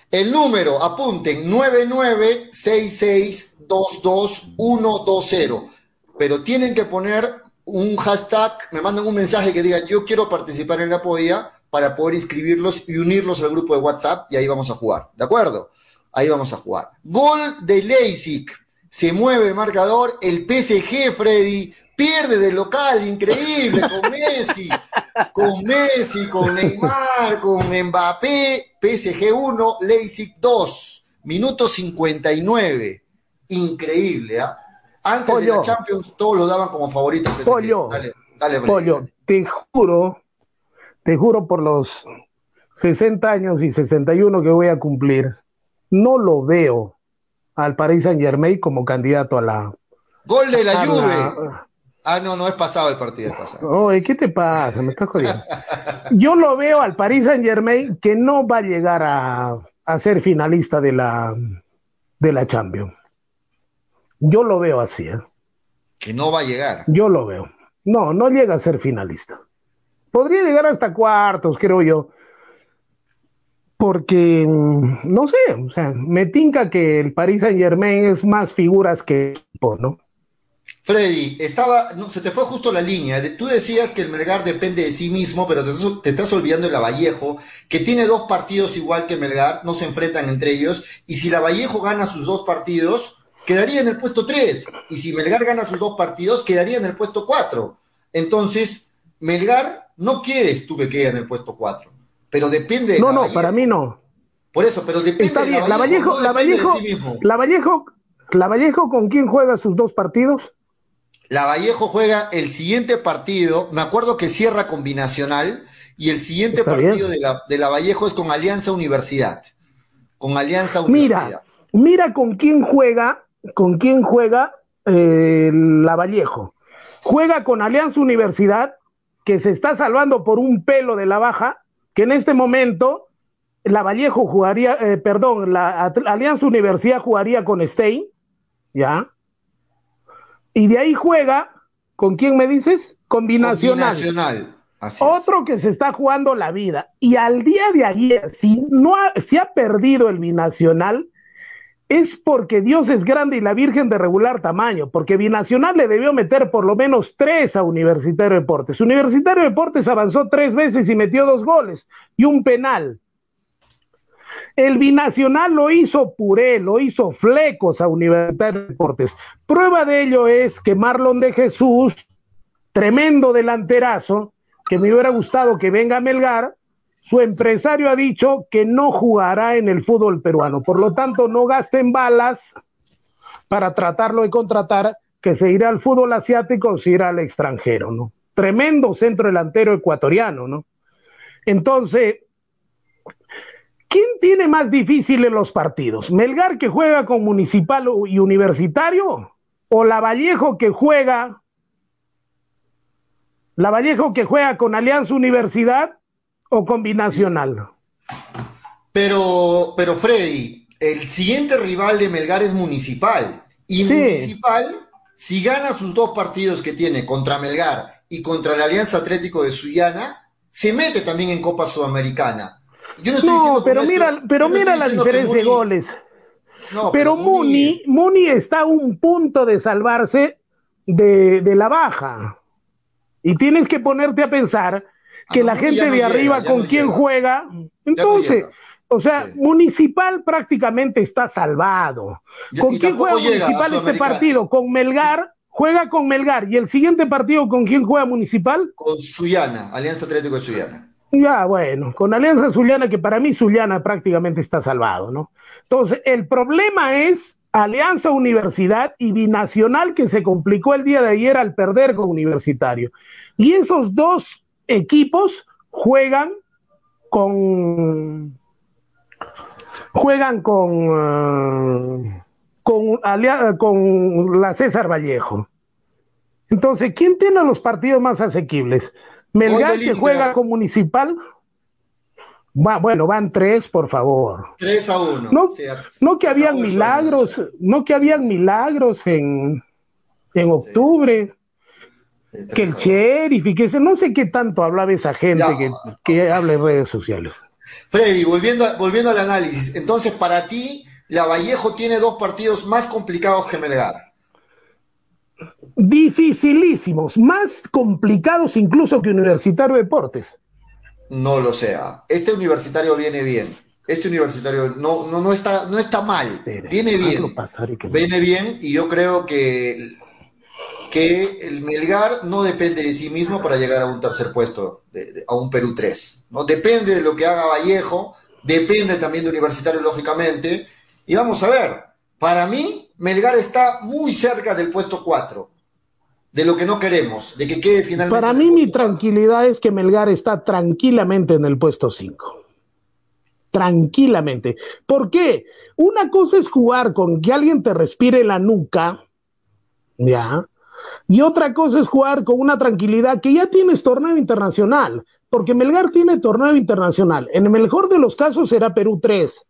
El número, apunten, 996622120. Pero tienen que poner un hashtag, me mandan un mensaje que diga yo quiero participar en la polla para poder inscribirlos y unirlos al grupo de WhatsApp y ahí vamos a jugar. ¿De acuerdo? Ahí vamos a jugar. Gol de Leipzig. Se mueve el marcador. El PSG, Freddy, pierde de local. Increíble. Con Messi. Con Messi, con Neymar, con Mbappé. PSG 1, Leipzig 2. Minuto 59. Increíble, ¿ah? Antes de la Champions, todos lo daban como favorito. Pollo, dale, dale, Pollo, te juro, te juro por los 60 años y 61 que voy a cumplir, no lo veo al Paris Saint Germain como candidato a la. Gol de la Juve. Ah, no, no es pasado el partido, es pasado. Oye, ¿qué te pasa? Me estás jodiendo. Yo lo veo al Paris Saint Germain que no va a llegar a, a ser finalista de la, de la Champions. Yo lo veo así, ¿eh? Que no va a llegar. Yo lo veo. No, no llega a ser finalista. Podría llegar hasta cuartos, creo yo porque, mm, no sé, o sea, me tinca que el Paris Saint Germain es más figuras que equipo, ¿no? Freddy, estaba, no, se te fue justo la línea. Tú decías que el Melgar depende de sí mismo, pero te, te estás olvidando de la Vallejo, que tiene dos partidos igual que Melgar, no se enfrentan entre ellos, y si la Vallejo gana sus dos partidos, quedaría en el puesto 3, y si Melgar gana sus dos partidos, quedaría en el puesto 4. Entonces, Melgar no quieres tú que quede en el puesto 4, pero depende de No, no, para mí no. Por eso, pero depende Está bien, la Vallejo, la Vallejo, la Vallejo, la Vallejo, ¿con quién juega sus dos partidos? La Vallejo juega el siguiente partido, me acuerdo que cierra combinacional, y el siguiente partido de la, de la, Vallejo es con Alianza Universidad. Con Alianza Universidad. Mira, mira con quién juega, con quién juega eh, la Vallejo. Juega con Alianza Universidad, que se está salvando por un pelo de la baja, que en este momento la Vallejo jugaría, eh, perdón, la Alianza Universidad jugaría con Stein, ¿ya? Y de ahí juega, ¿con quién me dices? Combinacional. Combinacional. Otro que se está jugando la vida. Y al día de ayer, si, no ha, si ha perdido el binacional, es porque Dios es grande y la Virgen de regular tamaño, porque Binacional le debió meter por lo menos tres a Universitario Deportes. Universitario Deportes avanzó tres veces y metió dos goles y un penal. El binacional lo hizo puré, lo hizo flecos a Universitario Deportes. Prueba de ello es que Marlon de Jesús, tremendo delanterazo, que me hubiera gustado que venga a Melgar, su empresario ha dicho que no jugará en el fútbol peruano. Por lo tanto, no gasten balas para tratarlo de contratar, que se irá al fútbol asiático o se irá al extranjero, ¿no? Tremendo centro delantero ecuatoriano, ¿no? Entonces, ¿Quién tiene más difícil en los partidos? ¿Melgar que juega con Municipal y Universitario? ¿O la Vallejo que juega? ¿La Vallejo que juega con Alianza Universidad o con Binacional? Pero, pero Freddy, el siguiente rival de Melgar es Municipal. Y Municipal, si gana sus dos partidos que tiene contra Melgar y contra la Alianza Atlético de Sullana, se mete también en Copa Sudamericana. no, pero mira, pero mira la diferencia de goles. pero, Muni, Muni está a un punto de salvarse de, de, la baja. Y tienes que ponerte a pensar que la gente de arriba con quien juega, entonces, o sea, Municipal prácticamente está salvado. ¿Con quién juega Municipal este partido? Con Melgar, juega con Melgar. ¿Y el siguiente partido con quién juega Municipal? Con Suyana, Alianza Atlético de Suyana. Ya, bueno, con Alianza Zuliana, que para mí Zuliana prácticamente está salvado, ¿no? Entonces, el problema es Alianza Universidad y Binacional que se complicó el día de ayer al perder con Universitario. Y esos dos equipos juegan con juegan con uh, con, con la César Vallejo. Entonces, ¿quién tiene los partidos más asequibles? Melgar que juega con Municipal. bueno, van tres, por favor. Tres a uno. No, que habían milagros, no que habían milagros en, en octubre. Que el sheriff y que no sé qué tanto hablaba esa gente que, que, habla en redes sociales. Freddy, volviendo, volviendo al análisis, entonces para ti, la Vallejo tiene dos partidos más complicados que Melgar dificilísimos, más complicados incluso que Universitario Deportes. No lo sea. Este universitario viene bien. Este universitario no, no, no, está, no está mal. viene bien. Viene bien y yo creo que, que el Melgar no depende de sí mismo para llegar a un tercer puesto, a un Perú 3. ¿no? Depende de lo que haga Vallejo, depende también de Universitario, lógicamente. Y vamos a ver, para mí, Melgar está muy cerca del puesto 4 de lo que no queremos, de que quede finalmente. Para mí mi tranquilidad es que Melgar está tranquilamente en el puesto 5. Tranquilamente. ¿Por qué? Una cosa es jugar con que alguien te respire la nuca, ¿ya? Y otra cosa es jugar con una tranquilidad que ya tienes torneo internacional, porque Melgar tiene torneo internacional. En el mejor de los casos será Perú 3.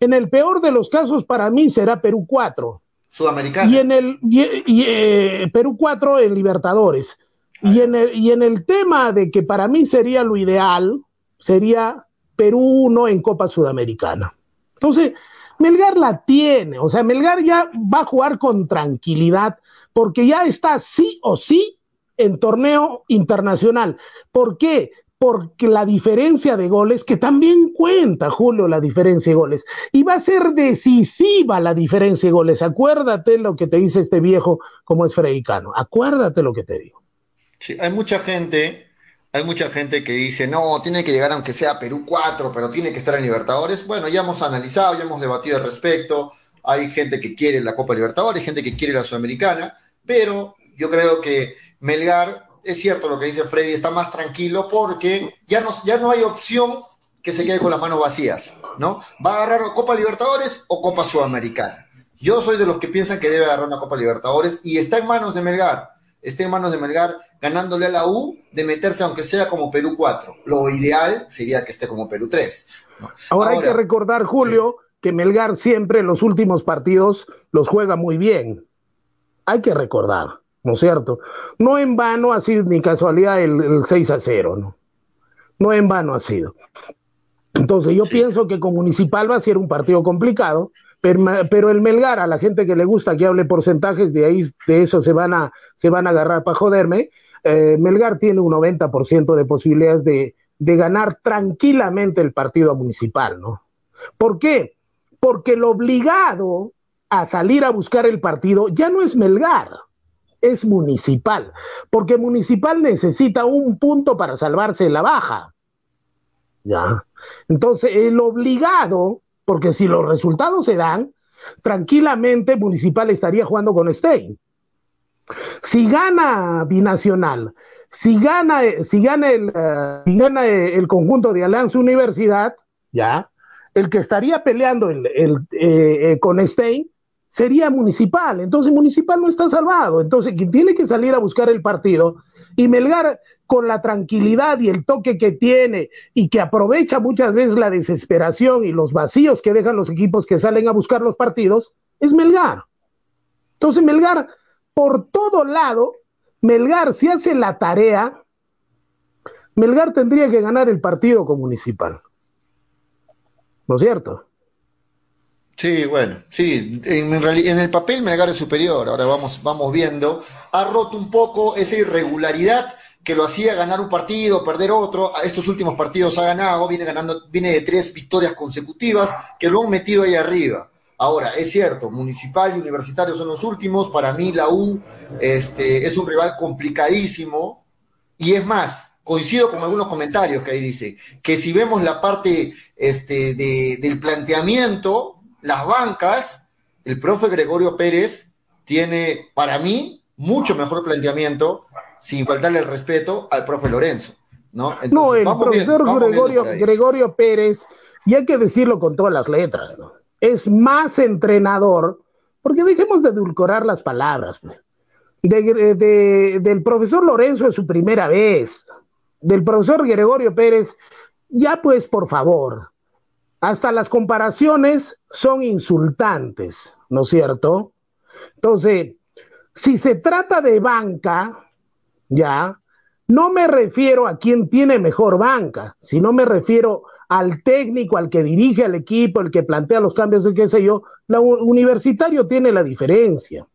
En el peor de los casos para mí será Perú 4. Sudamericana. Y en el y, eh, Perú 4 en Libertadores. Y en, el, y en el tema de que para mí sería lo ideal, sería Perú 1 en Copa Sudamericana. Entonces, Melgar la tiene, o sea, Melgar ya va a jugar con tranquilidad porque ya está sí o sí en torneo internacional. ¿Por qué? Porque la diferencia de goles, que también cuenta, Julio, la diferencia de goles, y va a ser decisiva la diferencia de goles. Acuérdate lo que te dice este viejo como es Fredicano, acuérdate lo que te digo. Sí, hay mucha gente, hay mucha gente que dice, no, tiene que llegar aunque sea Perú 4, pero tiene que estar en Libertadores. Bueno, ya hemos analizado, ya hemos debatido al respecto. Hay gente que quiere la Copa Libertadores, gente que quiere la Sudamericana, pero yo creo que Melgar, es cierto lo que dice Freddy, está más tranquilo porque ya no, ya no hay opción que se quede con las manos vacías, ¿no? ¿Va a agarrar Copa Libertadores o Copa Sudamericana? Yo soy de los que piensan que debe agarrar una Copa Libertadores y está en manos de Melgar, está en manos de Melgar ganándole a la U de meterse aunque sea como Perú 4. Lo ideal sería que esté como Perú 3. Ahora, hay que recordar, Julio, que Melgar siempre en los últimos partidos los juega muy bien. Hay que recordar. ¿no es cierto? No en vano ha sido ni casualidad el, 6 a 0, ¿no? No en vano ha sido. Entonces yo pienso que con Municipal va a ser un partido complicado, pero, el Melgar, a la gente que le gusta que hable porcentajes, de ahí de eso se van a, se van a agarrar para joderme, eh, Melgar tiene un 90% de posibilidades de, de ganar tranquilamente el partido Municipal, ¿no? ¿Por qué? Porque el obligado a salir a buscar el partido ya no es Melgar es municipal, porque municipal necesita un punto para salvarse la baja. ¿Ya? Entonces, el obligado, porque si los resultados se dan, tranquilamente municipal estaría jugando con Stein. Si gana Binacional, si gana, si gana, el, eh, si gana el conjunto de Alianza Universidad, ya, el que estaría peleando el, eh, eh, con Stein sería municipal. Entonces municipal no está salvado. Entonces quien tiene que salir a buscar el partido y Melgar con la tranquilidad y el toque que tiene y que aprovecha muchas veces la desesperación y los vacíos que dejan los equipos que salen a buscar los partidos, es Melgar. Entonces Melgar, por todo lado, Melgar si hace la tarea, Melgar tendría que ganar el partido con Municipal. ¿No es cierto? Sí, bueno, sí, en, el papel Melgar es superior, ahora vamos, vamos viendo. Ha roto un poco esa irregularidad que lo hacía ganar un partido, perder otro. Estos últimos partidos ha ganado, viene ganando, viene de tres victorias consecutivas que lo han metido ahí arriba. Ahora, es cierto, Municipal y Universitario son los últimos. Para mí, la U este, es un rival complicadísimo. Y es más, coincido con algunos comentarios que ahí dice, que si vemos la parte este, de, del planteamiento, las bancas, el profe Gregorio Pérez tiene, para mí, mucho mejor planteamiento, sin faltarle el respeto al profe Lorenzo. No, no el profesor Gregorio, Gregorio Pérez, y hay que decirlo con todas las letras, ¿no? es más entrenador, porque dejemos de edulcorar las palabras. Pues. del profesor Lorenzo es su primera vez, del profesor Gregorio Pérez, ya pues por favor, hasta las comparaciones son insultantes, ¿no es cierto? Entonces, si se trata de banca, ya, no me refiero a quien tiene mejor banca, sino me refiero al técnico, al que dirige al equipo, el que plantea los cambios de qué sé yo, la universitario tiene la diferencia.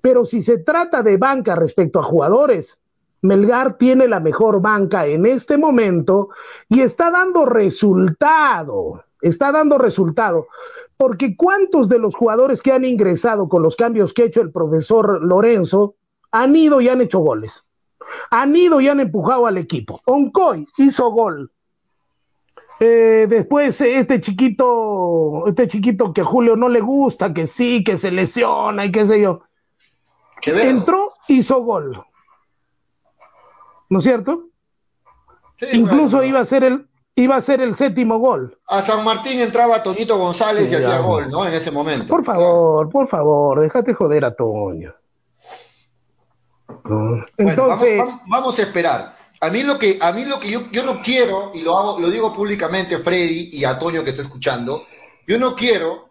Pero si se trata de banca respecto a jugadores, Melgar tiene la mejor banca en este momento y está dando resultado, está dando resultado. Porque ¿cuántos de los jugadores que han ingresado con los cambios que ha hecho el profesor Lorenzo han ido y han hecho goles? Han ido y han empujado al equipo. Oncoy hizo gol. Eh, después este chiquito, este chiquito que a Julio no le gusta, que sí, que se lesiona y qué sé yo. Entró, hizo gol. ¿No es cierto? Incluso iba a ser el iba a ser el séptimo gol. A San Martín entraba Toñito González y hacía gol, ¿no? En ese momento. Por favor, por favor, déjate joder a Toño. Entonces, vamos, a esperar. A mí lo que, a mí lo que yo, yo no quiero, y lo hago, lo digo públicamente, Freddy y a Toño que está escuchando, yo no quiero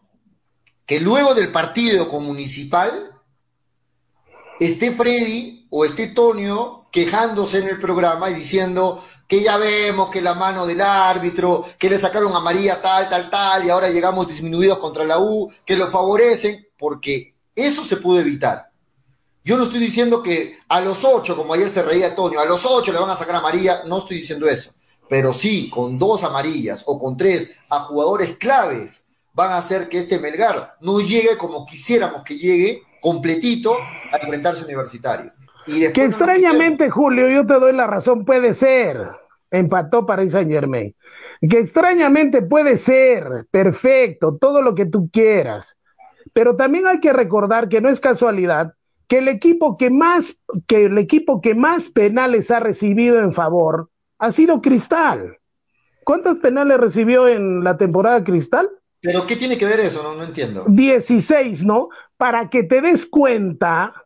que luego del partido con Municipal esté Freddy o esté Toño quejándose en el programa y diciendo que ya vemos que la mano del árbitro, que le sacaron a María tal, tal, tal, y ahora llegamos disminuidos contra la U, que lo favorecen, porque eso se pudo evitar. Yo no estoy diciendo que a los ocho, como ayer se reía Antonio, a los ocho le van a sacar a María, no estoy diciendo eso. Pero sí, con dos amarillas o con tres a jugadores claves van a hacer que este Melgar no llegue como quisiéramos que llegue, completito, a enfrentarse universitario. Y que extrañamente, Julio, yo te doy la razón, puede ser. Empató Paris Saint Germain. Que extrañamente puede ser, perfecto, todo lo que tú quieras. Pero también hay que recordar que no es casualidad que el equipo que más, que el equipo que más penales ha recibido en favor ha sido Cristal. ¿Cuántos penales recibió en la temporada Cristal? ¿Pero qué tiene que ver eso? No, no entiendo. 16, ¿no? Para que te des cuenta,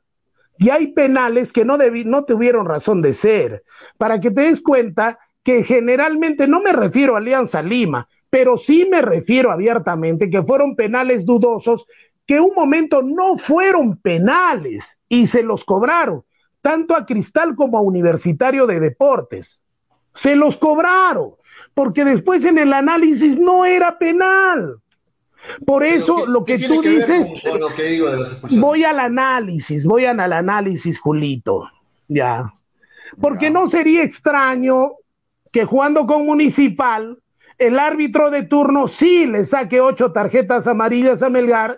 y hay penales que no, no tuvieron razón de ser. Para que te des cuenta que generalmente, no me refiero a Alianza Lima, pero sí me refiero abiertamente que fueron penales dudosos que un momento no fueron penales y se los cobraron, tanto a Cristal como a Universitario de Deportes. Se los cobraron, porque después en el análisis no era penal. Por eso lo que tú dices, voy al análisis, voy al análisis, Julito, ya. Porque no sería extraño que jugando con Municipal, el árbitro de turno sí le saque ocho tarjetas amarillas a Melgar.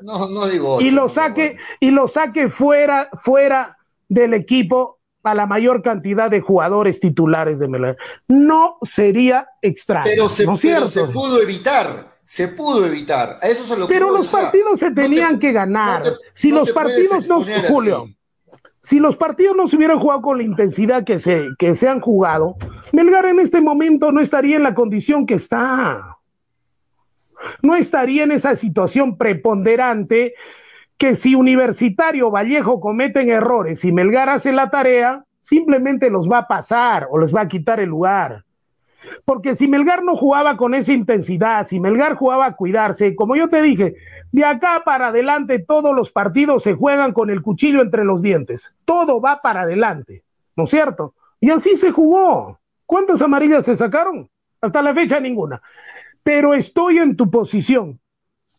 y lo saque, y lo saque fuera, fuera del equipo a la mayor cantidad de jugadores titulares de Melgar. No sería extraño. Pero se, pero se pudo evitar se pudo evitar. eso se lo Pero los partidos se tenían que ganar. si los partidos no, Julio, si los partidos no se hubieran jugado con la intensidad que se, que se han jugado, Melgar en este momento no estaría en la condición que está. No estaría en esa situación preponderante que si Universitario Vallejo cometen errores y Melgar hace la tarea, simplemente los va a pasar o les va a quitar el lugar. Porque si Melgar no jugaba con esa intensidad, si Melgar jugaba a cuidarse, como yo te dije, de acá para adelante todos los partidos se juegan con el cuchillo entre los dientes. Todo va para adelante, ¿no es cierto? Y así se jugó. ¿Cuántas amarillas se sacaron? Hasta la fecha ninguna. Pero estoy en tu posición.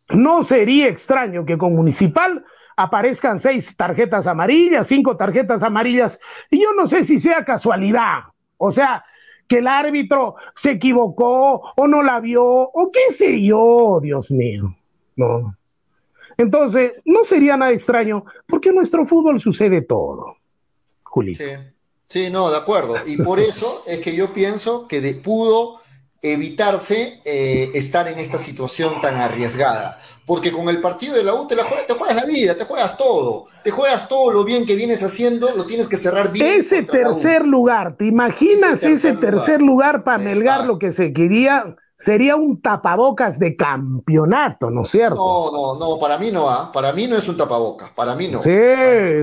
No sería extraño que con Municipal aparezcan seis tarjetas amarillas, cinco tarjetas amarillas, y yo no sé si sea casualidad. O sea, que el árbitro se equivocó o no la vio o qué sé yo, Dios mío. No. Entonces, no sería nada extraño porque en nuestro fútbol sucede todo, Julito. Sí, sí, no, de acuerdo. Y por eso es que yo pienso que de, pudo evitarse eh, estar en esta situación tan arriesgada. Porque con el partido de la U te, la juegas, te juegas la vida, te juegas todo, te juegas todo lo bien que vienes haciendo, lo tienes que cerrar bien. Ese tercer lugar, ¿te imaginas ese tercer, lugar, para Melgar lo que se quería? Sería un tapabocas de campeonato, ¿no es cierto? No, no, no, para mí no, ¿ah? para mí no es un tapabocas, para mí no. Sí,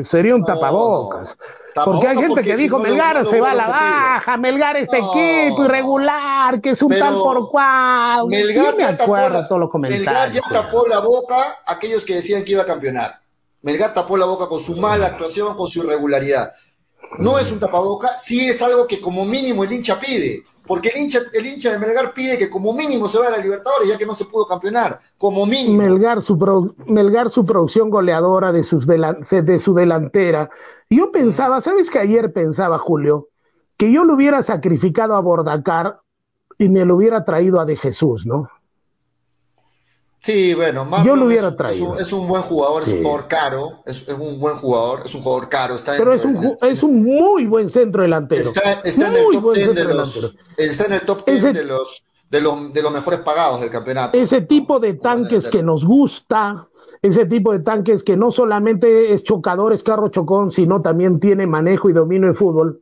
sería un tapabocas. Porque hay gente que dijo, Melgar se va a la baja, Melgar este equipo irregular, que es un tal por cual. Melgar me acuerdo todos los comentarios. Melgar ya tapó la boca a aquellos que decían que iba a campeonar. Melgar tapó la boca con su mala actuación, con su irregularidad. No es un tapaboca, sí es algo que como mínimo el hincha pide, porque el hincha, el hincha de Melgar pide que como mínimo se vaya a la Libertadores, ya que no se pudo campeonar, como mínimo. Melgar su, Melgar, su producción goleadora de, sus de su delantera, yo pensaba, ¿sabes que ayer pensaba, Julio? Que yo lo hubiera sacrificado a Bordacar y me lo hubiera traído a De Jesús, ¿no? Sí, bueno, yo lo hubiera traído. Es un, buen jugador, es un jugador caro, es, un buen jugador, es un jugador caro. Está Pero es un, es un muy buen centro delantero. Está, en el top 10 de los, está en el top de los de los, de los mejores pagados del campeonato. Ese tipo de tanques que nos gusta, ese tipo de tanques que no solamente es chocador, es carro chocón, sino también tiene manejo y dominio de fútbol.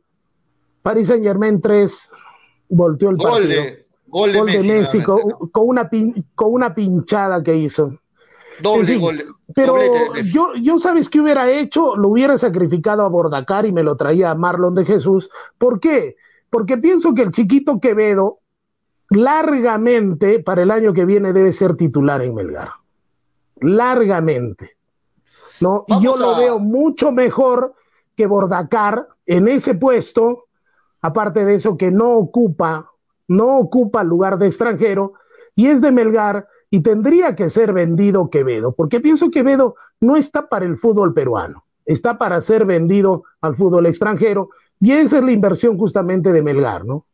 Paris Saint Germain 3 volteó el partido. gol de, Messi, con, una con una pinchada que hizo. Doble gol. Pero yo, yo, ¿sabes qué hubiera hecho? Lo hubiera sacrificado a Bordacar y me lo traía a Marlon de Jesús. ¿Por qué? Porque pienso que el chiquito Quevedo largamente para el año que viene debe ser titular en Melgar largamente. ¿no? y yo lo veo mucho mejor que Bordacar en ese puesto aparte de eso que no ocupa, no ocupa lugar de extranjero y es de Melgar y tendría que ser vendido Quevedo, porque pienso que Quevedo no está para el fútbol peruano, está para ser vendido al fútbol extranjero y esa es la inversión justamente de Melgar, ¿no?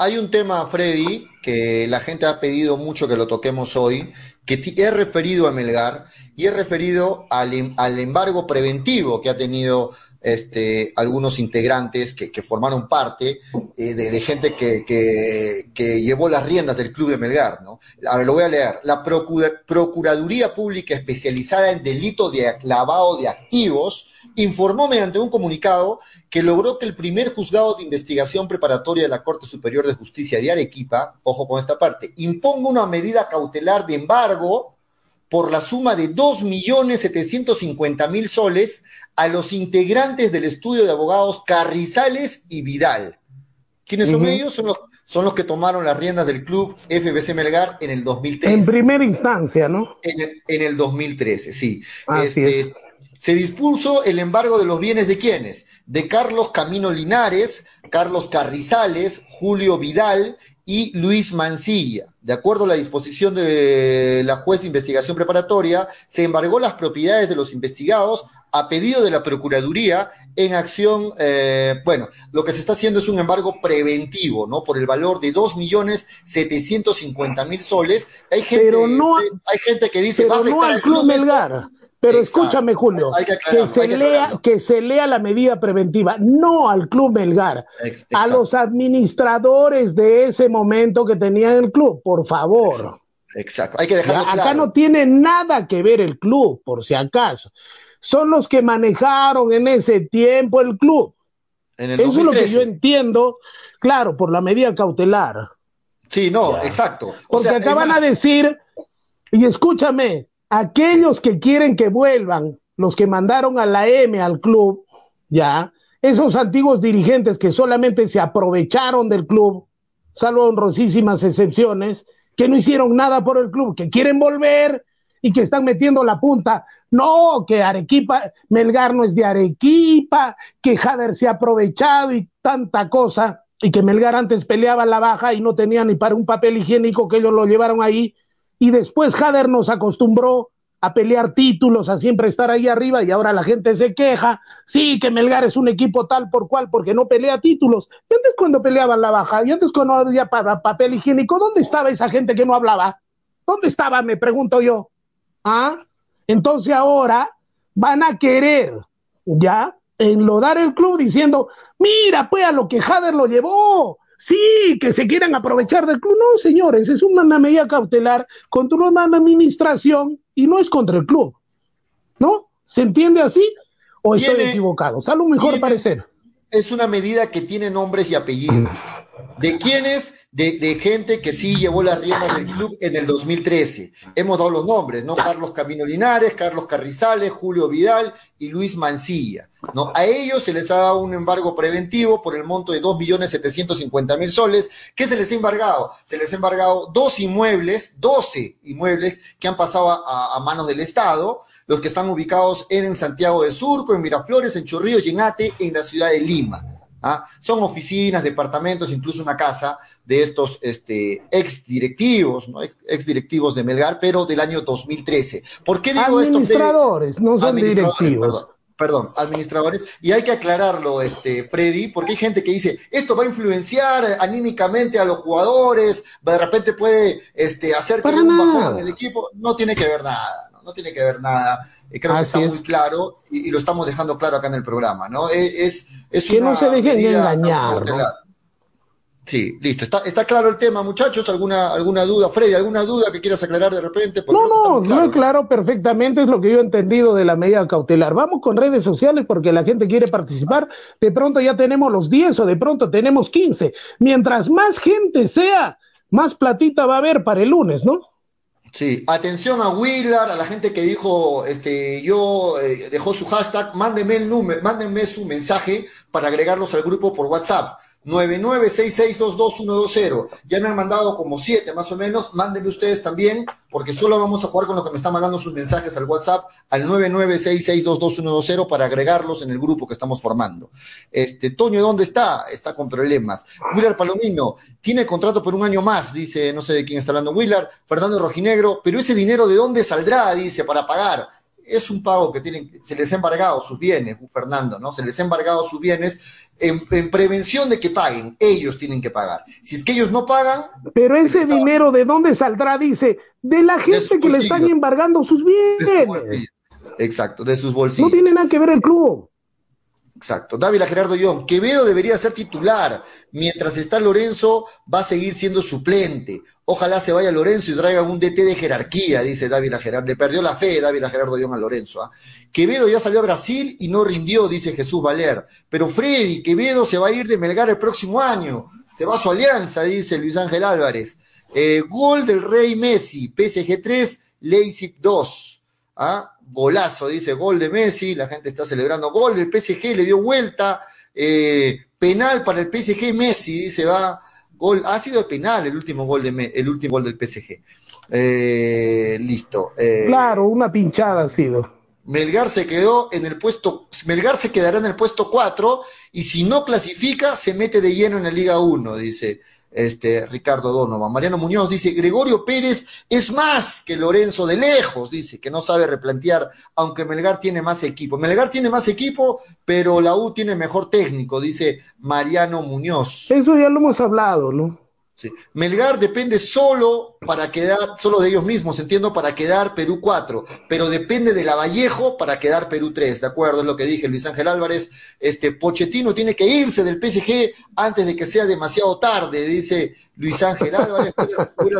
Hay un tema, Freddy, que la gente ha pedido mucho que lo toquemos hoy, que he referido a Melgar y he referido al, em, al embargo preventivo que ha tenido este, algunos integrantes que, formaron parte eh, de, gente que, que, llevó las riendas del club de Melgar. ¿no? A ver, lo voy a leer. La Procura, Procuraduría Pública especializada en delito de lavado de activos informó mediante un comunicado que logró que el primer juzgado de investigación preparatoria de la Corte Superior de Justicia de Arequipa, ojo con esta parte, imponga una medida cautelar de embargo por la suma de 2.750.000 soles a los integrantes del estudio de abogados Carrizales y Vidal. ¿Quiénes son uh -huh. ellos? Son los, son los que tomaron las riendas del club FBC Melgar en el 2013. En primera instancia, ¿no? En el, en el 2013, sí. Este, es. Se dispuso el embargo de los bienes de quiénes? De Carlos Camino Linares, Carlos Carrizales, Julio Vidal y Luis Mancilla. De acuerdo a la disposición de la juez de investigación preparatoria, se embargó las propiedades de los investigados a pedido de la Procuraduría en acción, eh, bueno, lo que se está haciendo es un embargo preventivo, ¿no? Por el valor de 2.750.000 soles. Hay gente, pero no, hay gente que dice, pero va a no al Club Melgar. Pero Exacto. escúchame, Julio, que, que, se lea, que se lea la medida preventiva, no al Club Melgar, Exacto. a los administradores de ese momento que tenían el club, por favor. Exacto, hay que dejarlo Acá claro. no tiene nada que ver el club, por si acaso. Son los que manejaron en ese tiempo el club. En el Eso es lo que yo entiendo, claro, por la medida cautelar. Sí, no, ya. exacto. O Porque sea, acá van más... a decir, y escúchame, aquellos que quieren que vuelvan, los que mandaron a la M al club, ya, esos antiguos dirigentes que solamente se aprovecharon del club, salvo honrosísimas excepciones, que no hicieron nada por el club, que quieren volver y que están metiendo la punta. No, que Arequipa, Melgar no es de Arequipa, que Jader se ha aprovechado y tanta cosa, y que Melgar antes peleaba la baja y no tenía ni para un papel higiénico que ellos lo llevaron ahí y después Jader nos acostumbró a pelear títulos, a siempre estar ahí arriba y ahora la gente se queja, sí, que Melgar es un equipo tal por cual porque no pelea títulos. Y antes cuando peleaban la baja, y antes cuando había papel higiénico, ¿dónde estaba esa gente que no hablaba? ¿Dónde estaba, me pregunto yo? ¿Ah? Entonces ahora van a querer, ¿ya? Enlodar el club diciendo, mira, pues a lo que Jader lo llevó, Sí, que se quieran aprovechar del club. No, señores, es una medida cautelar contra una administración y no es contra el club. ¿No? ¿Se entiende así? ¿O estoy equivocado? Salvo un mejor tiene, parecer. Es una medida que tiene nombres y apellidos. ¿De quiénes? De, de, gente que sí llevó las riendas del club en el 2013. Hemos dado los nombres, ¿no? Carlos Camino Linares, Carlos Carrizales, Julio Vidal y Luis Mancilla. ¿no? A ellos se les ha dado un embargo preventivo por el monto de 2.750.000 soles. ¿Qué se les ha embargado? Se les ha embargado dos inmuebles, 12 inmuebles que han pasado a, manos del Estado, los que están ubicados en Santiago de Surco, en Miraflores, en Chorrillos en Ate, en la ciudad de Lima. ¿Ah? Son oficinas, departamentos, incluso una casa de estos este, ex directivos, ¿no? ex directivos de Melgar, pero del año 2013. ¿Por qué digo esto? Administradores, no son directivos. Perdón, perdón, administradores, y hay que aclararlo, este, Freddy, porque hay gente que dice, esto va a influenciar anímicamente a los jugadores, de repente puede este, hacer que un bajón en el equipo, no tiene que ver nada, no, no tiene que ver nada. Creo Así que está es. muy claro y, y, lo estamos dejando claro acá en el programa, ¿no? Es, es que no se dejen engañar. ¿no? Sí, listo. Está, está claro el tema, muchachos. ¿Alguna, alguna duda, Freddy? ¿Alguna duda que quieras aclarar de repente? no, no, claro. no claro perfectamente, es lo que yo he entendido de la medida cautelar. Vamos con redes sociales porque la gente quiere participar. De pronto ya tenemos los 10 o de pronto tenemos 15. Mientras más gente sea, más platita va a haber para el lunes, ¿no? Sí, atención a Willard, a la gente que dijo, este, yo eh, dejó su hashtag, mándenme el número, mándenme su mensaje para agregarlos al grupo por WhatsApp. 9966222120. Ya me han mandado como siete más o menos. Mándenme ustedes también, porque solo vamos a jugar con los que me están mandando sus mensajes al WhatsApp al 9966222120 para agregarlos en el grupo que estamos formando. Este, Toño, ¿dónde está? Está con problemas. Willard Palomino, tiene contrato por un año más, dice, no sé de quién está hablando Willard. Fernando Rojinegro, pero ese dinero de dónde saldrá, dice, para pagar es un pago que tienen, se les ha embargado sus bienes, Fernando, ¿no? Se les ha embargado sus bienes en, prevención de que paguen. Ellos tienen que pagar. Si es que ellos no pagan. Pero ese dinero, ¿de dónde saldrá? Dice, de la gente que le están embargando sus bienes. Exacto, de sus bolsillos. No tiene nada que ver el club. Exacto. Dávila Gerardo Young. Quevedo debería ser titular. Mientras está Lorenzo, va a seguir siendo suplente. Ojalá se vaya Lorenzo y traiga un DT de jerarquía, dice Dávila Gerardo. Le perdió la fe Dávila Gerardo Young a Lorenzo. ¿ah? Quevedo ya salió a Brasil y no rindió, dice Jesús Valer. Pero Freddy, Quevedo se va a ir de Melgar el próximo año. Se va a su alianza, dice Luis Ángel Álvarez. Eh, gol del Rey Messi, PSG 3, Leipzig 2. ¿Ah? Golazo, dice, gol de Messi, la gente está celebrando gol del PSG, le dio vuelta, eh, penal para el PSG, Messi, dice, va, gol, ha sido penal el último gol, de, el último gol del PSG. Eh, listo. Eh, claro, una pinchada ha sido. Melgar se quedó en el puesto, Melgar se quedará en el puesto 4 y si no clasifica se mete de lleno en la Liga 1, dice este, Ricardo Donovan. Mariano Muñoz dice, Gregorio Pérez es más que Lorenzo de lejos, dice, que no sabe replantear, aunque Melgar tiene más equipo. Melgar tiene más equipo, pero la U tiene mejor técnico, dice Mariano Muñoz. Eso ya lo hemos hablado, ¿no? Melgar depende solo para quedar, solo de ellos mismos, entiendo, para quedar Perú 4, pero depende de Lavallejo para quedar Perú 3, ¿de acuerdo? Es lo que dije Luis Ángel Álvarez. Este Pochettino tiene que irse del PSG antes de que sea demasiado tarde, dice Luis Ángel Álvarez.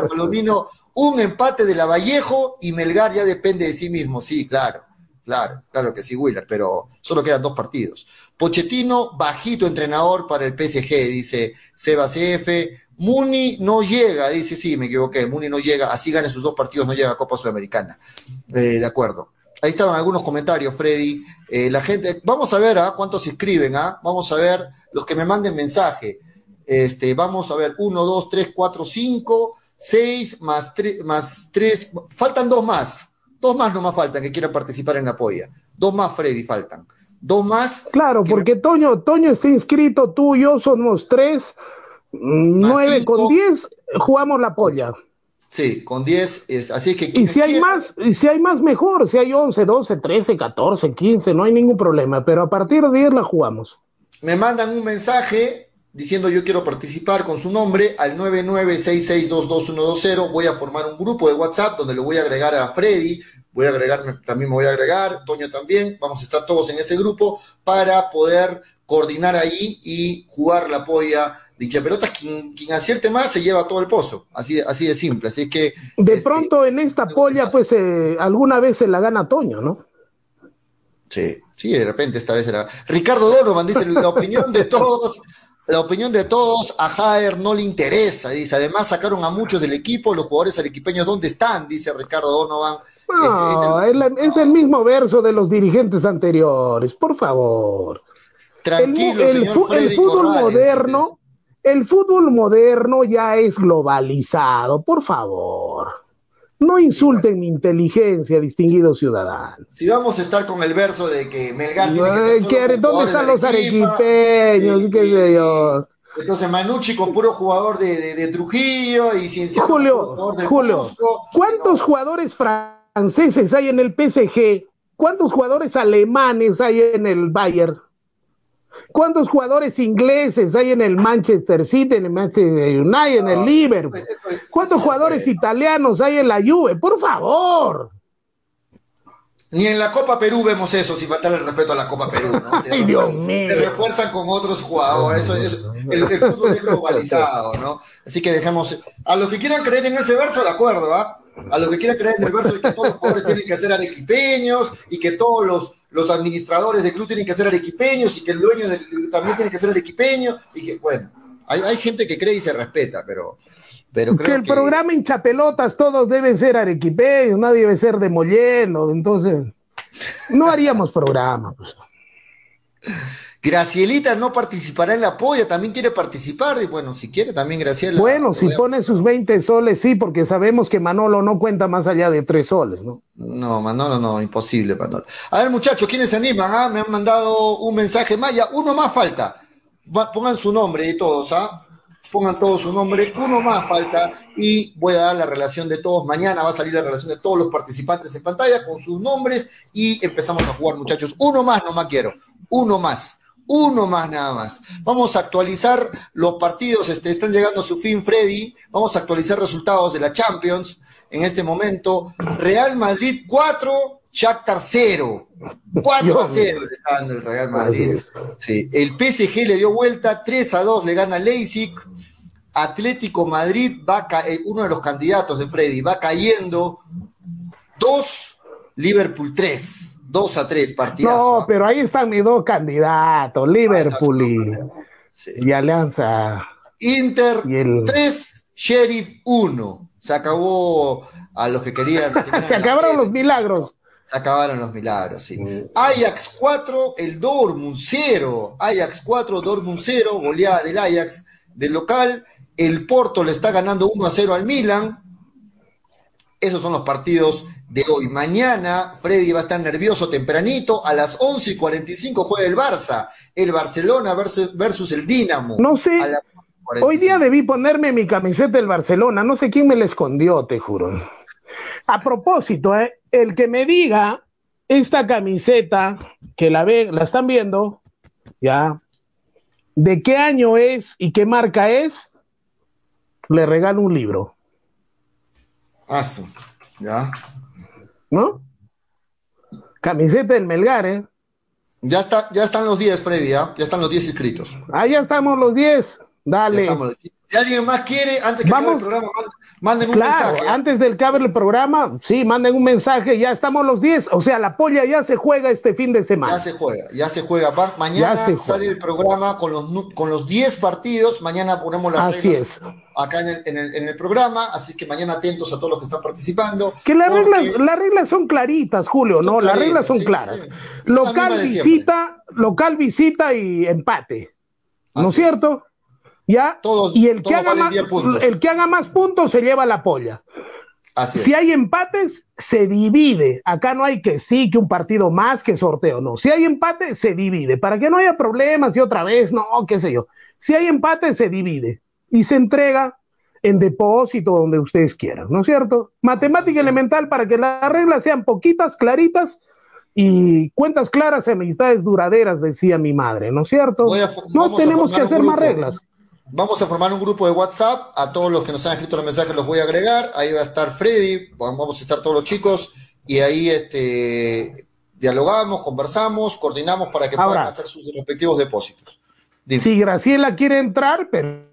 Palomino, un empate de Lavallejo y Melgar ya depende de sí mismo. Sí, claro, claro, claro que sí, Willard, pero solo quedan dos partidos. Pochettino, bajito entrenador para el PSG, dice Sebas F. Muni no llega, dice, sí, me equivoqué, Muni no llega, así gane sus dos partidos, no llega a Copa Sudamericana. Eh, de acuerdo. Ahí estaban algunos comentarios, Freddy. Eh, la gente, vamos a ver ¿ah? cuántos se escriben, ¿ah? vamos a ver los que me manden mensaje. Este, vamos a ver, uno, dos, tres, cuatro, cinco, seis, más tres, más tres, faltan dos más, dos más nomás faltan que quieran participar en la polla. Dos más, Freddy, faltan. Dos más. Claro, porque Toño, Toño está inscrito, tú y yo somos tres. 9 con 10 jugamos la polla. Sí, con 10 es así que Y si hay más, y si hay más mejor, si hay 11, 12, 13, 14, 15, no hay ningún problema, pero a partir de 10 la jugamos. Me mandan un mensaje diciendo yo quiero participar con su nombre al 996622120, voy a formar un grupo de WhatsApp donde lo voy a agregar a Freddy, voy a agregar también me voy a agregar, Toño también, vamos a estar todos en ese grupo para poder coordinar ahí y jugar la polla Dicha pelotas, quien, quien acierte más se lleva todo el pozo, así, así de simple, así es que... De este, pronto en esta polla, pues eh, alguna vez se la gana Toño, ¿no? Sí, sí, de repente esta vez era... Ricardo Donovan dice, la opinión de todos, la opinión de todos, a Jaer no le interesa, dice, además sacaron a muchos del equipo, los jugadores arequipeños, ¿dónde están? Dice Ricardo Donovan. No, es, el, mismo verso de los dirigentes anteriores, por favor. Tranquilo, el, señor el fútbol moderno el fútbol moderno ya es globalizado, por favor. No insulten mi inteligencia, distinguido ciudadano. Si vamos a estar con el verso de que Melgar tiene que ¿Dónde están los arequipeños? ¿Qué sé yo? Entonces Manucci con puro jugador de, Trujillo y Cienciano Julio, Julio, ¿cuántos jugadores franceses hay en el PSG? ¿Cuántos jugadores alemanes hay en el Bayern? ¿Cuántos jugadores ingleses hay en el Manchester City, en el Manchester United, en el Liverpool? ¿Cuántos jugadores italianos hay en la Juve? Por favor. Ni en la Copa Perú vemos eso, sin faltar el respeto a la Copa Perú, ¿no? Se, refuerzan, con otros jugadores. Eso, el, fútbol es globalizado, ¿no? Así que dejemos. A los que quieran creer en ese verso, de acuerdo, ¿ah? A los que quieran creer en el verso de que todos los jugadores tienen que ser arequipeños y que todos los, los administradores del club tienen que ser arequipeños y que el dueño también tiene que ser arequipeño y que, bueno, hay, hay gente que cree y se respeta, pero, pero creo que el programa hincha pelotas todos deben ser arequipeños, nadie debe ser de entonces no haríamos programa. Pues. Gracielita no participará en la polla, también quiere participar. Y bueno, si quiere, también Graciela. Bueno, si pone sus 20 soles, sí, porque sabemos que Manolo no cuenta más allá de 3 soles, ¿no? No, Manolo no, imposible, Manolo. A ver, muchachos, ¿quiénes se animan? Ah? Me han mandado un mensaje más, ya uno más falta. pongan su nombre y todos, ¿ah? Pongan todos su nombre, uno más falta y voy a dar la relación de todos. Mañana va a salir la relación de todos los participantes en pantalla con sus nombres y empezamos a jugar, muchachos. Uno más, nomás quiero. Uno más uno más nada más. Vamos a actualizar los partidos, este, están llegando a su fin, Freddy. Vamos a actualizar resultados de la Champions en este momento. Real Madrid 4, Shakhtar 0. 4 a 0 le está dando el Real Madrid. Sí. El PSG le dio vuelta, 3 a 2 le gana Leipzig. Atlético Madrid va eh, uno de los candidatos de Freddy, va cayendo 2, Liverpool 3. 2 a 3 partidos. No, pero ahí están mis dos candidatos, Liverpool y, Alianza. Inter 3, Sheriff 1. Se acabó a los que querían. Se acabaron los milagros. Se acabaron los milagros, sí. Ajax 4, el Dortmund 0. Ajax 4, Dortmund 0, goleada del Ajax del local. El Porto le está ganando 1 a 0 al Milan. Esos son los partidos de hoy. Mañana Freddy va a estar nervioso tempranito. A las 11 y 45 juega el Barça. El Barcelona versus, el Dinamo. No sé. Hoy día debí ponerme mi camiseta del Barcelona. No sé quién me la escondió, te juro. A propósito, ¿eh? el que me diga esta camiseta que la ven, la están viendo, ya, de qué año es y qué marca es, le regalo un libro. Ah, ya. ¿No? Camiseta del Melgar, ¿eh? Ya, está, ya están los 10, Freddy, ¿ah? ya están los 10 inscritos. Ahí ya estamos los 10. Dale. Si alguien más quiere, antes que acabe el programa, manden un mensaje. ¿ah? Antes del que acabe el programa, sí, manden un mensaje, ya estamos los 10. O sea, la polla ya se juega este fin de semana. Ya se juega, ya se juega. mañana sale el programa con los, con los 10 partidos. Mañana ponemos las Así es. acá en el, en, el, en el, programa. Así que mañana atentos a todos los que están participando. Que las, reglas, las reglas son claritas, Julio, ¿no? las reglas son claras. Local visita, local visita y empate. ¿No es cierto? ¿Ya? y el que, haga más, el que haga más puntos se lleva la polla. si hay empates, se divide. Acá no hay que sí, que un partido más, que sorteo, no. Si hay empate, se divide. Para que no haya problemas y otra vez, no, qué sé yo. Si hay empate, se divide y se entrega en depósito donde ustedes quieran, ¿no es cierto? Matemática elemental para que las reglas sean poquitas, claritas y cuentas claras, amistades duraderas, decía mi madre, ¿no es cierto? no tenemos que hacer más reglas. Vamos a formar un grupo de WhatsApp. A todos los que nos han escrito los mensajes los voy a agregar. Ahí va a estar Freddy, vamos a estar todos los chicos y ahí este, dialogamos, conversamos, coordinamos para que puedan hacer sus respectivos depósitos. Si Graciela quiere entrar, pero...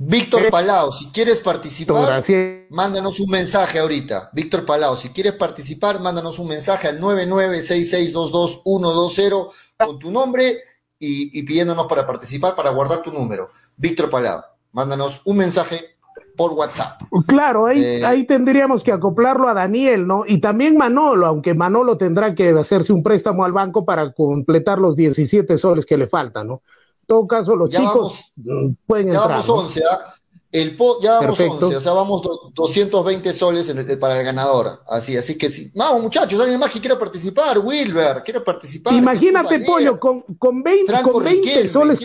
Víctor Palao, si quieres participar, mándanos un mensaje ahorita. Víctor Palao, si quieres participar, mándanos un mensaje al 996622120 con tu nombre y, pidiéndonos para participar, para guardar tu número. Víctor Palau, mándanos un mensaje por WhatsApp. Claro, ahí, eh, ahí tendríamos que acoplarlo a Daniel, ¿no? Y también Manolo, aunque Manolo tendrá que hacerse un préstamo al banco para completar los 17 soles que le faltan, ¿no? En todo caso, los chicos mm, pueden ya Vamos 11, ¿ah? El ya vamos 11, o sea, vamos 220 soles para el ganador. Así, así que sí. Vamos, muchachos, alguien más que quiera participar, Wilber, quiere participar. Imagínate, Pollo, con, con 20, con 20 soles.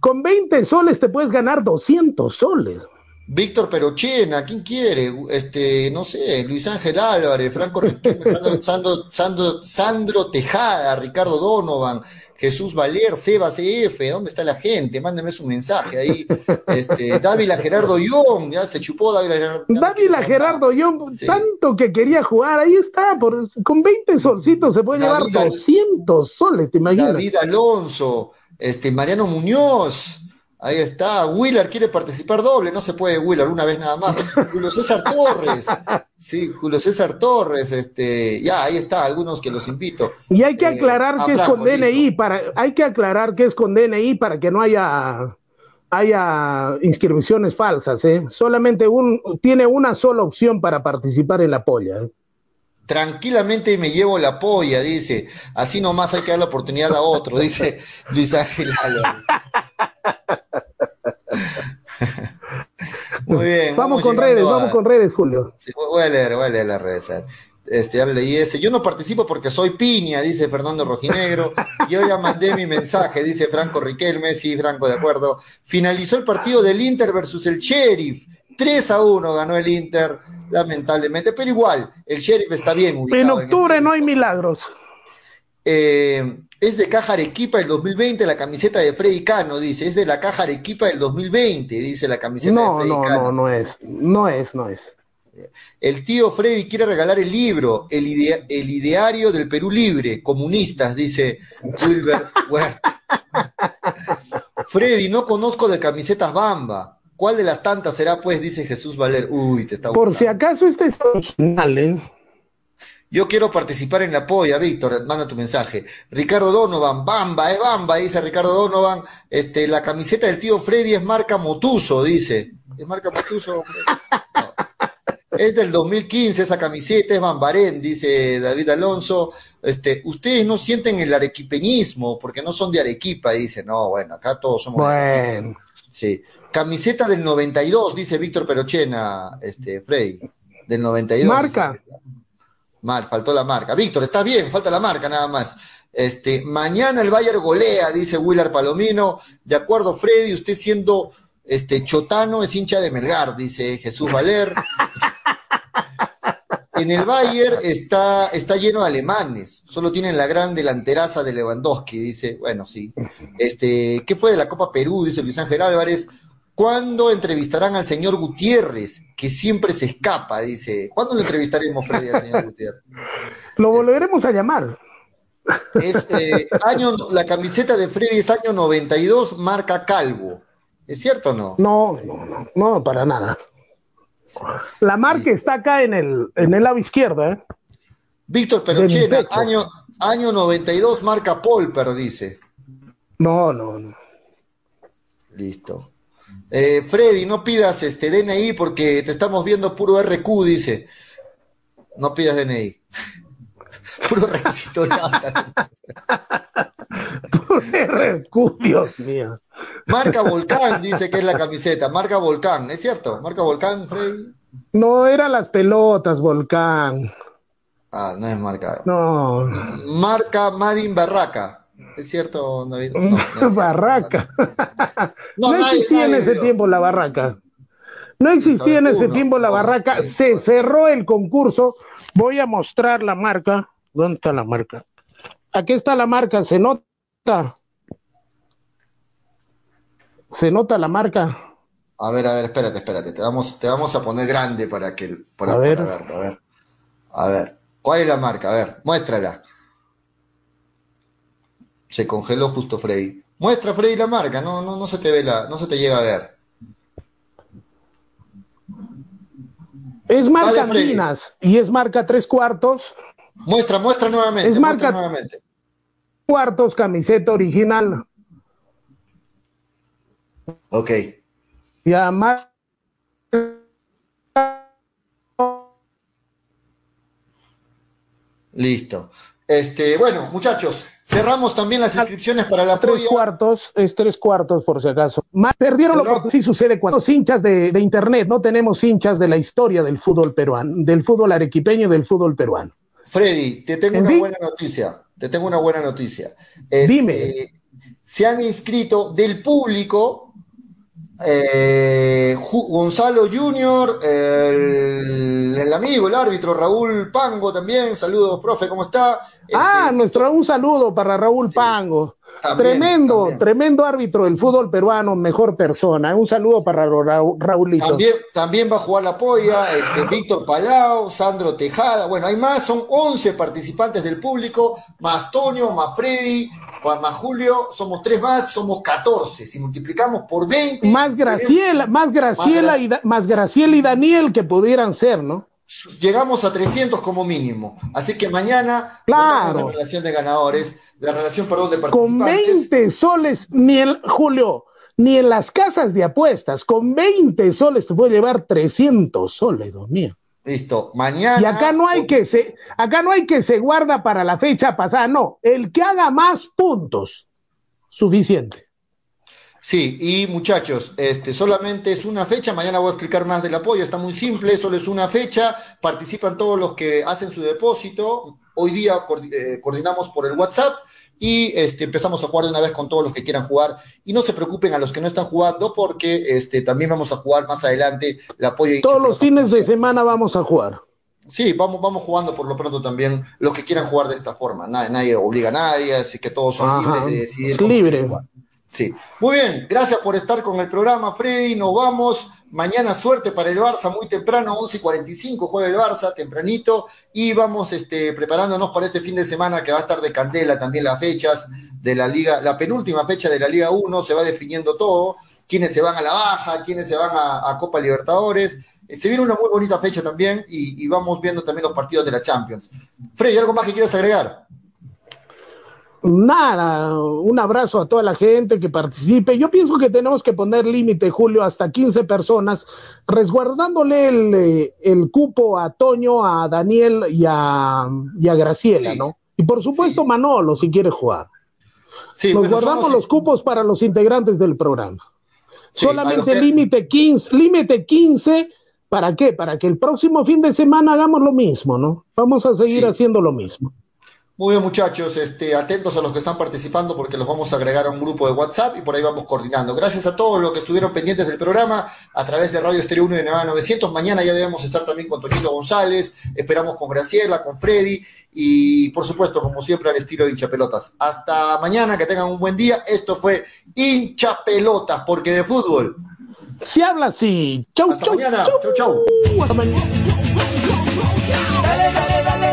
Con 20 soles te puedes ganar 200 soles. Víctor Perochena, ¿quién quiere? Este, no sé, Luis Ángel Álvarez, Franco Sandro, Sandro, Sandro, Sandro Tejada, Ricardo Donovan, Jesús Valer, Seba CF, ¿dónde está la gente? Mándenme su mensaje ahí. Este, Dávila Gerardo Young, ya se chupó Dávila Gerardo Dávila Gerardo Young, tanto que quería jugar, ahí está, por, con 20 solcitos se puede llevar 200 soles, ¿te imaginas? David Alonso, este, Mariano Muñoz, Ahí está, Willard quiere participar doble, no se puede Willard una vez nada más. Julio César Torres, sí, Julio César Torres, este, ya, ahí está, algunos que los invito. Y hay que eh, aclarar que es con DNI, para, hay que aclarar que es con DNI para que no haya, haya inscripciones falsas, ¿eh? Solamente un, tiene una sola opción para participar en la polla. ¿eh? Tranquilamente me llevo la polla, dice. Así nomás hay que dar la oportunidad a otro, dice Luis Ángel Álvarez. Muy bien. Vamos, con redes, vamos con redes, Julio. Sí, voy a leer, voy a leer las redes. Este, ya leí ese. Yo no participo porque soy piña, dice Fernando Rojinegro. Yo ya mandé mi mensaje, dice Franco Riquelme. Sí, Franco, de acuerdo. Finalizó el partido del Inter versus el Sheriff. 3 a 1 ganó el Inter, lamentablemente, pero igual, el Sheriff está bien ubicado. En octubre este no hay milagros. Eh, es de Caja Arequipa del 2020, la camiseta de Freddy Cano, dice. Es de la Caja Arequipa del 2020, dice la camiseta de Freddy no, Cano. No, no, no es. No es, no es. El tío Freddy quiere regalar el libro, el, el ideario del Perú Libre, comunistas, dice Wilber Huerta. Freddy, no conozco de camisetas Bamba. ¿Cuál de las tantas será, pues? Dice Jesús Valer. Uy, te está Por si acaso este es original, ¿eh? Yo quiero participar en la polla, Víctor, manda tu mensaje. Ricardo Donovan, Bamba, es Bamba, dice Ricardo Donovan. Este, la camiseta del tío Freddy es marca Motuso, dice. ¿Es marca Motuso? No. Es del 2015 esa camiseta, es Bambarén, dice David Alonso. Este, ustedes no sienten el arequipeñismo porque no son de Arequipa, dice. No, bueno, acá todos somos. Bueno. Sí. Camiseta del 92, dice Víctor Perochena, este, Frey. Del 92. Marca. Dice. Mal, faltó la marca. Víctor, estás bien, falta la marca nada más. Este, mañana el Bayern golea, dice Willard Palomino. De acuerdo, Freddy, usted siendo este chotano es hincha de Melgar, dice Jesús Valer. En el Bayern está, está lleno de alemanes, solo tienen la gran delanteraza de Lewandowski, dice, bueno, sí. Este, ¿qué fue de la Copa Perú? Dice Luis Ángel Álvarez. ¿Cuándo entrevistarán al señor Gutiérrez, que siempre se escapa? Dice. ¿Cuándo lo entrevistaremos, Freddy, al señor Gutiérrez? Lo volveremos a llamar. Este, año, la camiseta de Freddy es año 92, marca Calvo. ¿Es cierto o no? No, no, no, no, para nada. La marca está acá en el, en el lado izquierdo, ¿eh? Víctor Perochena, año, año 92, marca Polper, dice. No, no, no. Listo. Eh, Freddy, no pidas este DNI porque te estamos viendo puro RQ, dice. No pidas DNI. puro requisito. puro RQ, Dios mío. Marca Volcán, dice que es la camiseta. Marca Volcán, ¿es cierto? Marca Volcán, Freddy. No, eran las pelotas, Volcán. Ah, no es marca. No. Marca Madin Barraca. ¿Es cierto, David? No, no es barraca. No, no existía nadie, en ese tiempo la barraca. No existía en ese uno, tiempo la barraca. Se cerró el concurso. Voy a mostrar la marca. ¿Dónde está la marca? Aquí está la marca. ¿Se nota? ¿Se nota la marca? A ver, a ver, espérate, espérate. Te vamos, te vamos a poner grande para que. Para, a, ver. Para ver, a ver. A ver. ¿Cuál es la marca? A ver, muéstrala. Se congeló justo Freddy. Muestra Freddy la marca, no, no, no se te ve la, no se te llega a ver. Es marca Dale, Minas y es marca tres cuartos. Muestra, muestra nuevamente. Es marca nuevamente. cuartos, camiseta original. Ok. Ya, marca Listo. Este, bueno, muchachos, cerramos también las inscripciones para la tres cuartos, es tres cuartos por si acaso. Más, perdieron lo que sí sucede cuando los hinchas de, de, internet, no tenemos hinchas de la historia del fútbol peruano, del fútbol arequipeño, del fútbol peruano. Freddy, te tengo ¿En una fin? buena noticia. Te tengo una buena noticia. Este, Dime. Se han inscrito del público eh, Gonzalo Junior, el, el amigo, el árbitro Raúl Pango también. Saludos, profe, ¿cómo está? Ah, Este, nuestro un saludo para Raúl Sí. Pango. también, tremendo, también. tremendo árbitro del fútbol peruano, mejor persona. Un saludo para Ra- Raulito. También, también va a jugar la polla, este, Víctor Palau, Sandro Tejada, bueno, hay más, son 11 participantes del público, más Tonio, más Freddy, más Julio, somos tres más, somos 14. Si multiplicamos por 20, Más Graciela, más Graciela, Más y, Da- más Graciela y Daniel que pudieran ser, ¿no? llegamos a 300 como mínimo. Así que mañana Claro. la relación de ganadores, la relación, perdón, de Con participantes. 20 soles, ni en, Julio, ni en las casas de apuestas, con 20 soles te puede llevar 300 soles, Dios mío. Listo. Mañana. Y acá no hay que se, acá no hay que se guarda para la fecha pasada, no. El que haga más puntos, suficiente. Sí, y muchachos, este solamente es una fecha, mañana voy a explicar más del apoyo, está muy simple, solo es una fecha, participan todos los que hacen su depósito, hoy día eh, coordinamos por el WhatsApp y este, empezamos a jugar de una vez con todos los que quieran jugar y no se preocupen a los que no están jugando porque este, también vamos a jugar más adelante el apoyo. Todos los fines de semana vamos a jugar. Sí, vamos, vamos jugando por lo pronto también los que quieran jugar de esta forma. Nadie, nadie obliga a nadie, así que todos son libres de decidir. Libre. Sí. Muy bien, gracias por estar con el programa, Freddy. Nos vamos. Mañana suerte para el Barça, muy temprano, 11 y 45 juega el Barça, tempranito. Y vamos este, preparándonos para este fin de semana que va a estar de candela también las fechas de la Liga, la penúltima fecha de la Liga 1, se va definiendo todo. Quiénes se van a la baja, quiénes se van a, Copa Libertadores. Eh, se viene una muy bonita fecha también y, y vamos viendo también los partidos de la Champions. Freddy, ¿algo más que quieras agregar? Nada, un abrazo a toda la gente que participe. Yo pienso que tenemos que poner límite, Julio, hasta 15 personas, resguardándole el, eh, el, cupo a Toño, a Daniel y a, y a Graciela, ¿no? Y por supuesto Manolo, si quiere jugar. Nos guardamos los cupos para los integrantes del programa. Solamente límite 15, límite 15, ¿para qué? Para que el próximo fin de semana hagamos lo mismo, ¿no? Vamos a seguir haciendo lo mismo. Muy bien, muchachos, este, atentos a los que están participando porque los vamos a agregar a un grupo de WhatsApp y por ahí vamos coordinando. Gracias a todos los que estuvieron pendientes del programa a través de Radio Estéreo 1 de Nevada 900. Mañana ya debemos estar también con Toñito González, esperamos con Graciela, con Freddy y por supuesto, como siempre, al estilo de hincha pelotas. Hasta mañana, que tengan un buen día. Esto fue hincha pelotas, porque de fútbol. Se habla así. Chau, Hasta mañana. Chau, chau. Dale,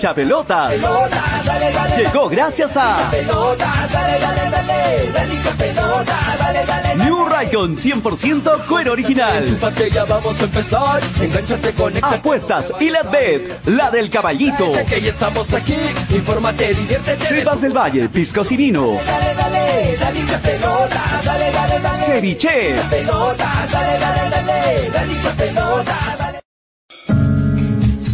Hincha pelotas. Llegó gracias a New Raycon 100% cuero original. Apuestas y la la del caballito. Del Valle, piscos y dale. Ceviche. Dale, dale, dale.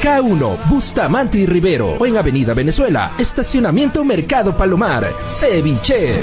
K1, Bustamante y Rivero. O en Avenida Venezuela, Estacionamiento Mercado Palomar. Ceviche.